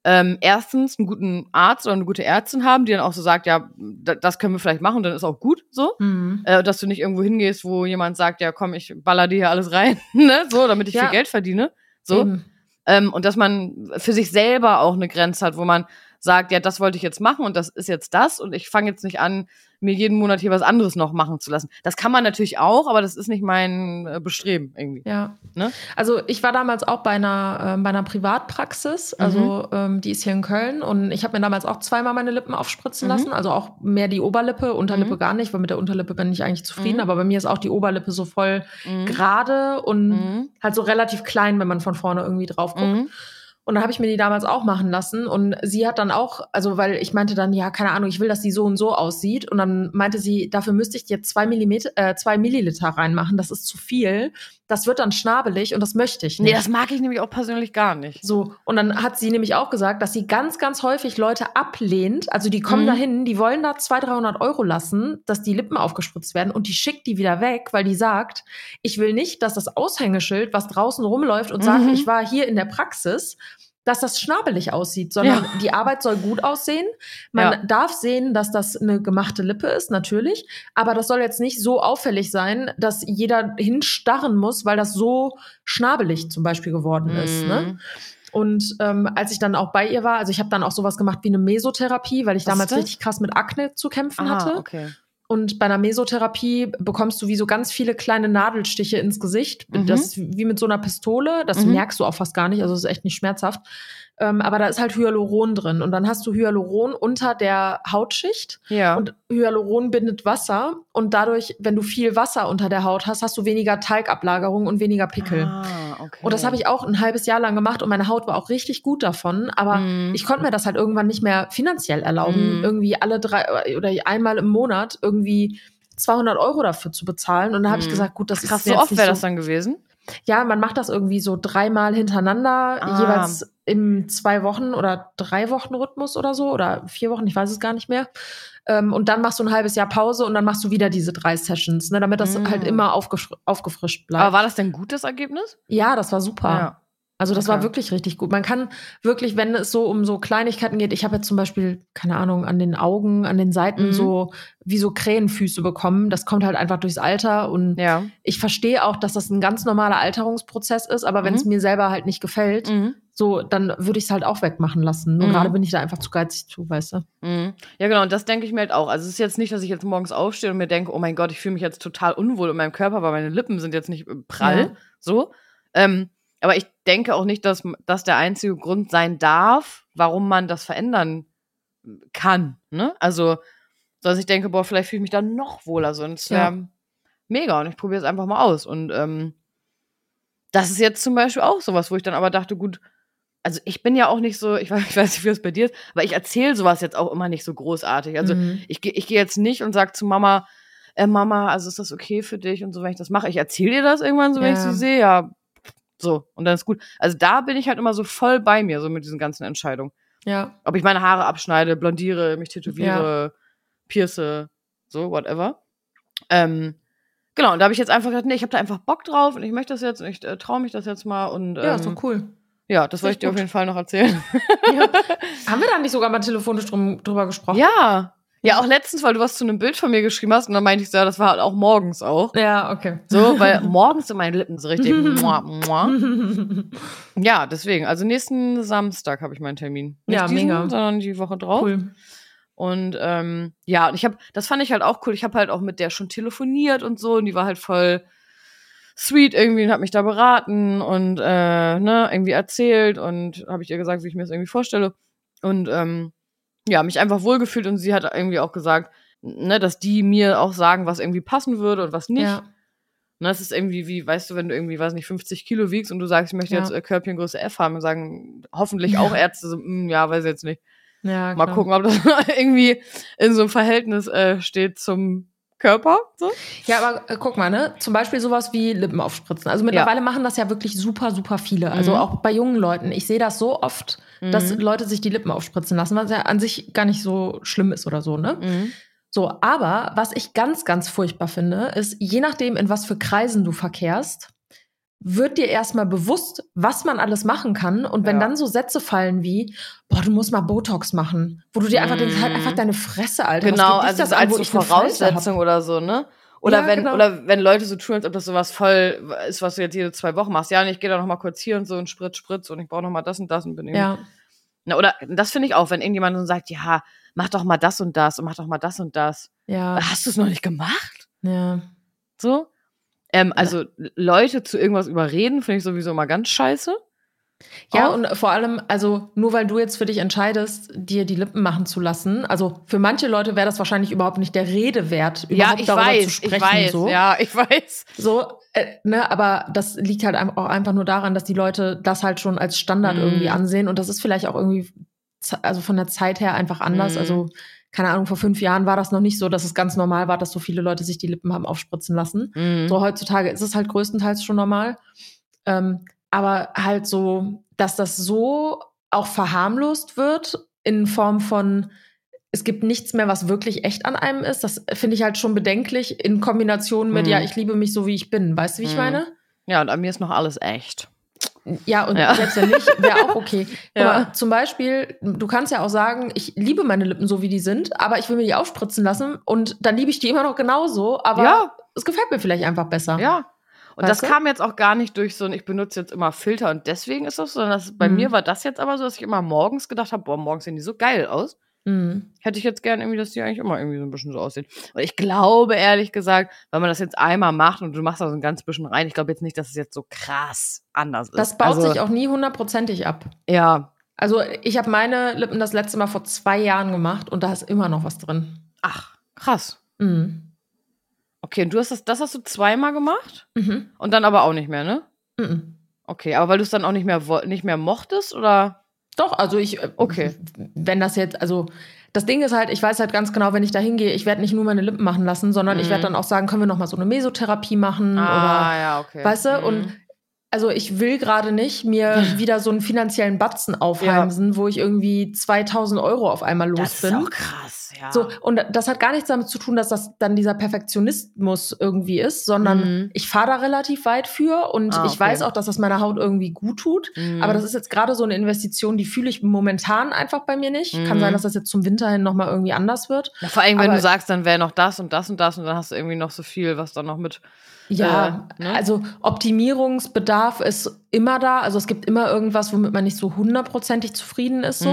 [SPEAKER 2] ähm, erstens einen guten Arzt oder eine gute Ärztin haben, die dann auch so sagt, ja, da- das können wir vielleicht machen, dann ist auch gut so.
[SPEAKER 1] Mhm.
[SPEAKER 2] Äh, dass du nicht irgendwo hingehst, wo jemand sagt, ja komm, ich baller dir hier alles rein, ne? So, damit ich
[SPEAKER 1] Ja.
[SPEAKER 2] viel Geld verdiene. So.
[SPEAKER 1] Eben.
[SPEAKER 2] Ähm, und dass man für sich selber auch eine Grenze hat, wo man sagt, ja, das wollte ich jetzt machen und das ist jetzt das und ich fange jetzt nicht an, mir jeden Monat hier was anderes noch machen zu lassen. Das kann man natürlich auch, aber das ist nicht mein äh, Bestreben irgendwie.
[SPEAKER 1] Ja.
[SPEAKER 2] Ne?
[SPEAKER 1] Also ich war damals auch bei einer, ähm, bei einer Privatpraxis, also ähm, die ist hier in Köln und ich habe mir damals auch zweimal meine Lippen aufspritzen
[SPEAKER 2] Mhm.
[SPEAKER 1] lassen, also auch mehr die Oberlippe, Unterlippe
[SPEAKER 2] Mhm.
[SPEAKER 1] gar nicht, weil mit der Unterlippe bin ich eigentlich zufrieden,
[SPEAKER 2] Mhm.
[SPEAKER 1] aber bei mir ist auch die Oberlippe so voll
[SPEAKER 2] Mhm.
[SPEAKER 1] gerade und
[SPEAKER 2] Mhm.
[SPEAKER 1] halt so relativ klein, wenn man von vorne irgendwie drauf guckt. Und da habe ich mir die damals auch machen lassen. Und sie hat dann auch, also weil ich meinte dann, ja, keine Ahnung, ich will, dass die so und so aussieht. Und dann meinte sie, dafür müsste ich dir zwei, Millimeter, äh, zwei Milliliter reinmachen. Das ist zu viel. Das wird dann schnabelig und das möchte ich nicht.
[SPEAKER 2] Nee, das mag ich nämlich auch persönlich gar nicht.
[SPEAKER 1] So, und dann hat sie nämlich auch gesagt, dass sie ganz, ganz häufig Leute ablehnt. Also die kommen
[SPEAKER 2] Mhm.
[SPEAKER 1] dahin, die wollen da 200, 300 Euro lassen, dass die Lippen aufgespritzt werden und die schickt die wieder weg, weil die sagt, ich will nicht, dass das Aushängeschild, was draußen rumläuft und sagt,
[SPEAKER 2] Mhm.
[SPEAKER 1] ich war hier in der Praxis, dass das schnabelig aussieht, sondern
[SPEAKER 2] Ja.
[SPEAKER 1] die Arbeit soll gut aussehen. Man
[SPEAKER 2] Ja.
[SPEAKER 1] darf sehen, dass das eine gemachte Lippe ist, natürlich. Aber das soll jetzt nicht so auffällig sein, dass jeder hinstarren muss, weil das so schnabelig zum Beispiel geworden ist. Ne?
[SPEAKER 2] Mhm.
[SPEAKER 1] Und ähm, als ich dann auch bei ihr war, also ich habe dann auch sowas gemacht wie eine Mesotherapie, weil ich
[SPEAKER 2] Was
[SPEAKER 1] damals richtig krass mit Akne zu kämpfen
[SPEAKER 2] Ah,
[SPEAKER 1] hatte.
[SPEAKER 2] okay.
[SPEAKER 1] Und bei einer Mesotherapie bekommst du wie so ganz viele kleine Nadelstiche ins Gesicht.
[SPEAKER 2] Mhm.
[SPEAKER 1] Das ist wie mit so einer Pistole. Das
[SPEAKER 2] Mhm.
[SPEAKER 1] merkst du auch fast gar nicht. Also es ist echt nicht schmerzhaft. Ähm, aber da ist halt Hyaluron drin. Und dann hast du Hyaluron unter der Hautschicht.
[SPEAKER 2] Ja.
[SPEAKER 1] Und Hyaluron bindet Wasser. Und dadurch, wenn du viel Wasser unter der Haut hast, hast du weniger Talgablagerung und weniger Pickel.
[SPEAKER 2] Ah, okay.
[SPEAKER 1] Und das habe ich auch ein halbes Jahr lang gemacht und meine Haut war auch richtig gut davon. Aber
[SPEAKER 2] Mhm.
[SPEAKER 1] ich konnte mir das halt irgendwann nicht mehr finanziell erlauben,
[SPEAKER 2] Mhm.
[SPEAKER 1] irgendwie alle drei oder einmal im Monat irgendwie 200 Euro dafür zu bezahlen. Und dann habe ich
[SPEAKER 2] Mhm.
[SPEAKER 1] gesagt, gut, das
[SPEAKER 2] Krass,
[SPEAKER 1] ist
[SPEAKER 2] so oft wäre
[SPEAKER 1] so
[SPEAKER 2] das dann gewesen?
[SPEAKER 1] ja, man macht das irgendwie so dreimal hintereinander,
[SPEAKER 2] Ah.
[SPEAKER 1] jeweils im zwei Wochen oder drei Wochen Rhythmus oder so oder vier Wochen, ich weiß es gar nicht mehr. Ähm, und dann machst du ein halbes Jahr Pause und dann machst du wieder diese drei Sessions, ne, damit das
[SPEAKER 2] Mm.
[SPEAKER 1] halt immer aufgefr aufgefrischt bleibt.
[SPEAKER 2] Aber war das denn gut, das Ergebnis?
[SPEAKER 1] ja, das war super.
[SPEAKER 2] Ja.
[SPEAKER 1] Also das
[SPEAKER 2] Okay.
[SPEAKER 1] war wirklich richtig gut. Man kann wirklich, wenn es so um so Kleinigkeiten geht, ich habe jetzt zum Beispiel, keine Ahnung, an den Augen, an den Seiten
[SPEAKER 2] Mhm.
[SPEAKER 1] so wie so Krähenfüße bekommen. Das kommt halt einfach durchs Alter und
[SPEAKER 2] Ja.
[SPEAKER 1] ich verstehe auch, dass das ein ganz normaler Alterungsprozess ist, aber wenn
[SPEAKER 2] Mhm.
[SPEAKER 1] es mir selber halt nicht gefällt,
[SPEAKER 2] Mhm.
[SPEAKER 1] So, dann würde ich es halt auch wegmachen lassen. Nur
[SPEAKER 2] Mhm.
[SPEAKER 1] gerade bin ich da einfach zu geizig zu, weißt du?
[SPEAKER 2] Mhm. Ja, genau, und das denke ich mir halt auch. Also es ist jetzt nicht, dass ich jetzt morgens aufstehe und mir denke, oh mein Gott, ich fühle mich jetzt total unwohl in meinem Körper, weil meine Lippen sind jetzt nicht äh, prall.
[SPEAKER 1] Ja.
[SPEAKER 2] So. Ähm, aber ich denke auch nicht, dass das der einzige Grund sein darf, warum man das verändern kann. Ne? Also, so dass ich denke, boah, vielleicht fühle ich mich dann noch wohler. So, und es wäre
[SPEAKER 1] Ja.
[SPEAKER 2] mega. Und ich probiere es einfach mal aus. Und ähm, das ist jetzt zum Beispiel auch sowas, wo ich dann aber dachte, gut, also ich bin ja auch nicht so, ich weiß, ich weiß nicht, wie es bei dir ist, aber ich erzähle sowas jetzt auch immer nicht so großartig. Also
[SPEAKER 1] Mhm.
[SPEAKER 2] ich, ich gehe jetzt nicht und sag zu Mama, äh, Mama, also ist das okay für dich und so, wenn ich das mache. Ich erzähle dir das irgendwann so, wenn ich
[SPEAKER 1] Ja.
[SPEAKER 2] sie sehe, ja, so, und dann ist gut. Also da bin ich halt immer so voll bei mir, so mit diesen ganzen Entscheidungen.
[SPEAKER 1] ja.
[SPEAKER 2] Ob ich meine Haare abschneide, blondiere, mich tätowiere, pierce, so, whatever. Ähm, genau, und da habe ich jetzt einfach gesagt, nee, ich habe da einfach Bock drauf und ich möchte das jetzt und ich äh, traue mich das jetzt mal und ähm,
[SPEAKER 1] Ja, ist doch cool.
[SPEAKER 2] Ja, das wollte ich dir auf
[SPEAKER 1] gut.
[SPEAKER 2] jeden Fall noch erzählen.
[SPEAKER 1] Ja. Haben wir da nicht sogar mal telefonisch drum, drüber gesprochen?
[SPEAKER 2] Ja. Ja, auch letztens, weil du was zu einem Bild von mir geschrieben hast und dann meinte ich so, ja, das war halt auch morgens auch.
[SPEAKER 1] Ja, okay.
[SPEAKER 2] So, weil morgens sind meine Lippen so richtig. mua, mua. Ja, deswegen. Also nächsten Samstag habe ich meinen Termin. Nicht
[SPEAKER 1] Ja,
[SPEAKER 2] diesen,
[SPEAKER 1] mega.
[SPEAKER 2] sondern die Woche drauf.
[SPEAKER 1] cool.
[SPEAKER 2] Und ähm, ja, und ich habe, das fand ich halt auch cool. Ich habe halt auch mit der schon telefoniert und so, und die war halt voll sweet irgendwie und hat mich da beraten und äh, ne, irgendwie erzählt und habe ich ihr gesagt, wie ich mir das irgendwie vorstelle. Und ähm, ja, mich einfach wohlgefühlt und sie hat irgendwie auch gesagt, ne, dass die mir auch sagen, was irgendwie passen würde und was nicht.
[SPEAKER 1] Ja.
[SPEAKER 2] Ne, das ist irgendwie wie, weißt du, wenn du irgendwie, weiß nicht, 50 Kilo wiegst und du sagst, ich möchte
[SPEAKER 1] Ja.
[SPEAKER 2] jetzt äh, Körbchengröße F haben und sagen hoffentlich auch Ärzte so, "Mm, ja, weiß ich jetzt nicht.
[SPEAKER 1] ja
[SPEAKER 2] Mal
[SPEAKER 1] klar.
[SPEAKER 2] gucken, ob das irgendwie in so einem Verhältnis äh, steht zum Körper. So.
[SPEAKER 1] Ja, aber äh, guck mal, ne? Zum Beispiel sowas wie Lippen aufspritzen. Also mittlerweile machen das ja wirklich super, super viele. Also
[SPEAKER 2] Mhm.
[SPEAKER 1] auch bei jungen Leuten. Ich sehe das so oft, dass
[SPEAKER 2] Mhm.
[SPEAKER 1] Leute sich die Lippen aufspritzen lassen, was ja an sich gar nicht so schlimm ist oder so, ne?
[SPEAKER 2] Mhm.
[SPEAKER 1] So, aber was ich ganz, ganz furchtbar finde, ist, je nachdem, in was für Kreisen du verkehrst, wird dir erstmal bewusst, was man alles machen kann. Und wenn
[SPEAKER 2] Ja.
[SPEAKER 1] dann so Sätze fallen wie, boah, du musst mal Botox machen, wo du dir einfach denkst, halt
[SPEAKER 2] Mhm.
[SPEAKER 1] einfach deine Fresse, Alter.
[SPEAKER 2] Genau, also
[SPEAKER 1] das
[SPEAKER 2] als so Voraussetzung oder so, ne? Oder
[SPEAKER 1] Ja,
[SPEAKER 2] wenn
[SPEAKER 1] genau.
[SPEAKER 2] oder wenn Leute so tun, als ob das sowas voll ist, was du jetzt jede zwei Wochen machst. Ja, und ich gehe da noch mal kurz hier und so und spritz, spritz und ich brauche noch mal das und das und bin irgendwie.
[SPEAKER 1] Ja,
[SPEAKER 2] Na, oder das finde ich auch, wenn irgendjemand so sagt, ja, mach doch mal das und das und mach doch mal das und das.
[SPEAKER 1] ja,
[SPEAKER 2] Hast du es noch nicht gemacht?
[SPEAKER 1] ja.
[SPEAKER 2] So? Ähm, also Leute zu irgendwas überreden, finde ich sowieso immer ganz scheiße.
[SPEAKER 1] Ja,
[SPEAKER 2] Auch?
[SPEAKER 1] und vor allem, also nur weil du jetzt für dich entscheidest, dir die Lippen machen zu lassen, also für manche Leute wäre das wahrscheinlich überhaupt nicht der Rede wert,
[SPEAKER 2] Ja,
[SPEAKER 1] überhaupt
[SPEAKER 2] ich
[SPEAKER 1] darüber
[SPEAKER 2] weiß,
[SPEAKER 1] zu sprechen.
[SPEAKER 2] ich weiß,
[SPEAKER 1] so.
[SPEAKER 2] ja, ich weiß.
[SPEAKER 1] So, äh, ne, aber das liegt halt auch einfach nur daran, dass die Leute das halt schon als Standard
[SPEAKER 2] Mhm.
[SPEAKER 1] irgendwie ansehen und das ist vielleicht auch irgendwie, also von der Zeit her einfach anders.
[SPEAKER 2] Mhm.
[SPEAKER 1] Also, keine Ahnung, vor fünf Jahren war das noch nicht so, dass es ganz normal war, dass so viele Leute sich die Lippen haben aufspritzen lassen.
[SPEAKER 2] Mhm.
[SPEAKER 1] So heutzutage ist es halt größtenteils schon normal. Ähm, aber halt so, dass das so auch verharmlost wird in Form von, es gibt nichts mehr, was wirklich echt an einem ist. Das finde ich halt schon bedenklich in Kombination mit,
[SPEAKER 2] Mhm.
[SPEAKER 1] ja, ich liebe mich so, wie ich bin. Weißt du, wie ich
[SPEAKER 2] Mhm.
[SPEAKER 1] meine?
[SPEAKER 2] Ja, und an mir ist noch alles echt.
[SPEAKER 1] Ja, und
[SPEAKER 2] Ja.
[SPEAKER 1] selbst wenn nicht, wäre auch okay.
[SPEAKER 2] Ja.
[SPEAKER 1] mal, zum Beispiel, du kannst ja auch sagen, ich liebe meine Lippen so, wie die sind, aber ich will mir die aufspritzen lassen und dann liebe ich die immer noch genauso, aber
[SPEAKER 2] Ja.
[SPEAKER 1] es gefällt mir vielleicht einfach besser.
[SPEAKER 2] Ja. Und
[SPEAKER 1] Weißt
[SPEAKER 2] das
[SPEAKER 1] du?
[SPEAKER 2] kam jetzt auch gar nicht durch so ein, ich benutze jetzt immer Filter und deswegen ist das so, sondern das, bei
[SPEAKER 1] Mhm.
[SPEAKER 2] mir war das jetzt aber so, dass ich immer morgens gedacht habe, boah, morgens sehen die so geil aus.
[SPEAKER 1] Mhm.
[SPEAKER 2] Hätte ich jetzt gern irgendwie, dass die eigentlich immer irgendwie so ein bisschen so aussehen. Und ich glaube, ehrlich gesagt, wenn man das jetzt einmal macht und du machst da so ein ganz bisschen rein, ich glaube jetzt nicht, dass es jetzt so krass anders ist.
[SPEAKER 1] Das baut
[SPEAKER 2] also,
[SPEAKER 1] sich auch nie hundertprozentig ab.
[SPEAKER 2] Ja.
[SPEAKER 1] Also ich habe meine Lippen das letzte Mal vor zwei Jahren gemacht und da ist immer noch was drin.
[SPEAKER 2] Ach, krass.
[SPEAKER 1] Mhm.
[SPEAKER 2] Okay, und du hast das, das hast du zweimal gemacht?
[SPEAKER 1] Mhm.
[SPEAKER 2] Und dann aber auch nicht mehr, ne?
[SPEAKER 1] Mhm.
[SPEAKER 2] Okay, aber weil du es dann auch nicht mehr, nicht mehr mochtest, oder?
[SPEAKER 1] Doch, also ich, äh,
[SPEAKER 2] Okay.
[SPEAKER 1] wenn das jetzt, also das Ding ist halt, ich weiß halt ganz genau, wenn ich da hingehe, ich werde nicht nur meine Lippen machen lassen, sondern ich
[SPEAKER 2] Mhm.
[SPEAKER 1] werde dann auch sagen, können wir noch mal so eine Mesotherapie machen
[SPEAKER 2] Ah, ja, okay.
[SPEAKER 1] oder, weißt du,
[SPEAKER 2] Mhm.
[SPEAKER 1] und also ich will gerade nicht mir wieder so einen finanziellen Batzen aufheimsen, wo ich irgendwie 2000 Euro auf einmal los
[SPEAKER 2] das
[SPEAKER 1] bin.
[SPEAKER 2] ist auch krass, ja.
[SPEAKER 1] So, und das hat gar nichts damit zu tun, dass das dann dieser Perfektionismus irgendwie ist, sondern
[SPEAKER 2] Mhm.
[SPEAKER 1] ich fahre da relativ weit für und
[SPEAKER 2] Ah,
[SPEAKER 1] ich
[SPEAKER 2] okay.
[SPEAKER 1] weiß auch, dass das meiner Haut irgendwie gut tut.
[SPEAKER 2] Mhm.
[SPEAKER 1] Aber das ist jetzt gerade so eine Investition, die fühle ich momentan einfach bei mir nicht. Kann
[SPEAKER 2] Mhm.
[SPEAKER 1] sein, dass das jetzt zum Winter hin nochmal irgendwie anders wird.
[SPEAKER 2] Ja, vor allem, wenn
[SPEAKER 1] Aber-
[SPEAKER 2] du sagst, dann wäre noch das und das und das und dann hast du irgendwie noch so viel, was dann noch mit.
[SPEAKER 1] Ja,
[SPEAKER 2] Äh, ne?
[SPEAKER 1] also Optimierungsbedarf ist immer da. Also es gibt immer irgendwas, womit man nicht so hundertprozentig zufrieden ist. So.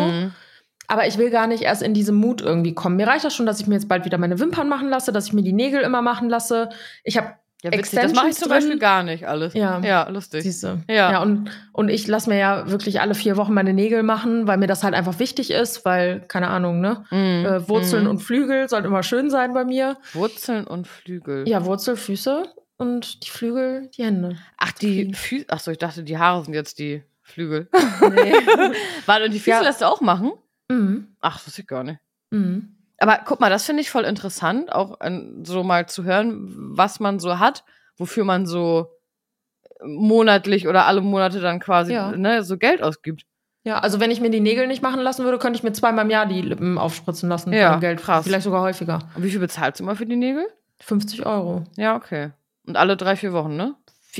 [SPEAKER 1] Aber ich will gar nicht erst in diesen Mut irgendwie kommen. Mir reicht das schon, dass ich mir jetzt bald wieder meine Wimpern machen lasse, dass ich mir die Nägel immer machen lasse. Ich habe
[SPEAKER 2] Ja, witzig. Das mache ich
[SPEAKER 1] Extensions
[SPEAKER 2] zum Beispiel
[SPEAKER 1] drin.
[SPEAKER 2] gar nicht alles.
[SPEAKER 1] Ja.
[SPEAKER 2] Ja, lustig.
[SPEAKER 1] Siehste.
[SPEAKER 2] Ja.
[SPEAKER 1] ja und, und ich lasse mir ja wirklich alle vier Wochen meine Nägel machen, weil mir das halt einfach wichtig ist, weil, keine Ahnung, ne?
[SPEAKER 2] Mhm.
[SPEAKER 1] Äh, Wurzeln
[SPEAKER 2] Mhm.
[SPEAKER 1] und Flügel sollten immer schön sein bei mir.
[SPEAKER 2] Wurzeln und Flügel.
[SPEAKER 1] Ja, Wurzel, Füße und die Flügel, die Hände.
[SPEAKER 2] Ach, die Füße. Ach so, ich dachte, die Haare sind jetzt die Flügel.
[SPEAKER 1] Nee.
[SPEAKER 2] Warte, und die Füße
[SPEAKER 1] Ja.
[SPEAKER 2] lässt du auch machen?
[SPEAKER 1] Mhm.
[SPEAKER 2] Ach, das ich gar nicht.
[SPEAKER 1] Mhm.
[SPEAKER 2] Aber guck mal, das finde ich voll interessant, auch ähm, so mal zu hören, was man so hat, wofür man so monatlich oder alle Monate dann quasi
[SPEAKER 1] Ja.
[SPEAKER 2] ne, so Geld ausgibt.
[SPEAKER 1] Ja, also wenn ich mir die Nägel nicht machen lassen würde, könnte ich mir zweimal im Jahr die Lippen aufspritzen lassen.
[SPEAKER 2] Ja,
[SPEAKER 1] Geld.
[SPEAKER 2] krass.
[SPEAKER 1] Vielleicht sogar häufiger.
[SPEAKER 2] Und wie viel bezahlst du mal für die Nägel?
[SPEAKER 1] 50 Euro.
[SPEAKER 2] Ja, okay. Und alle drei, vier Wochen, ne?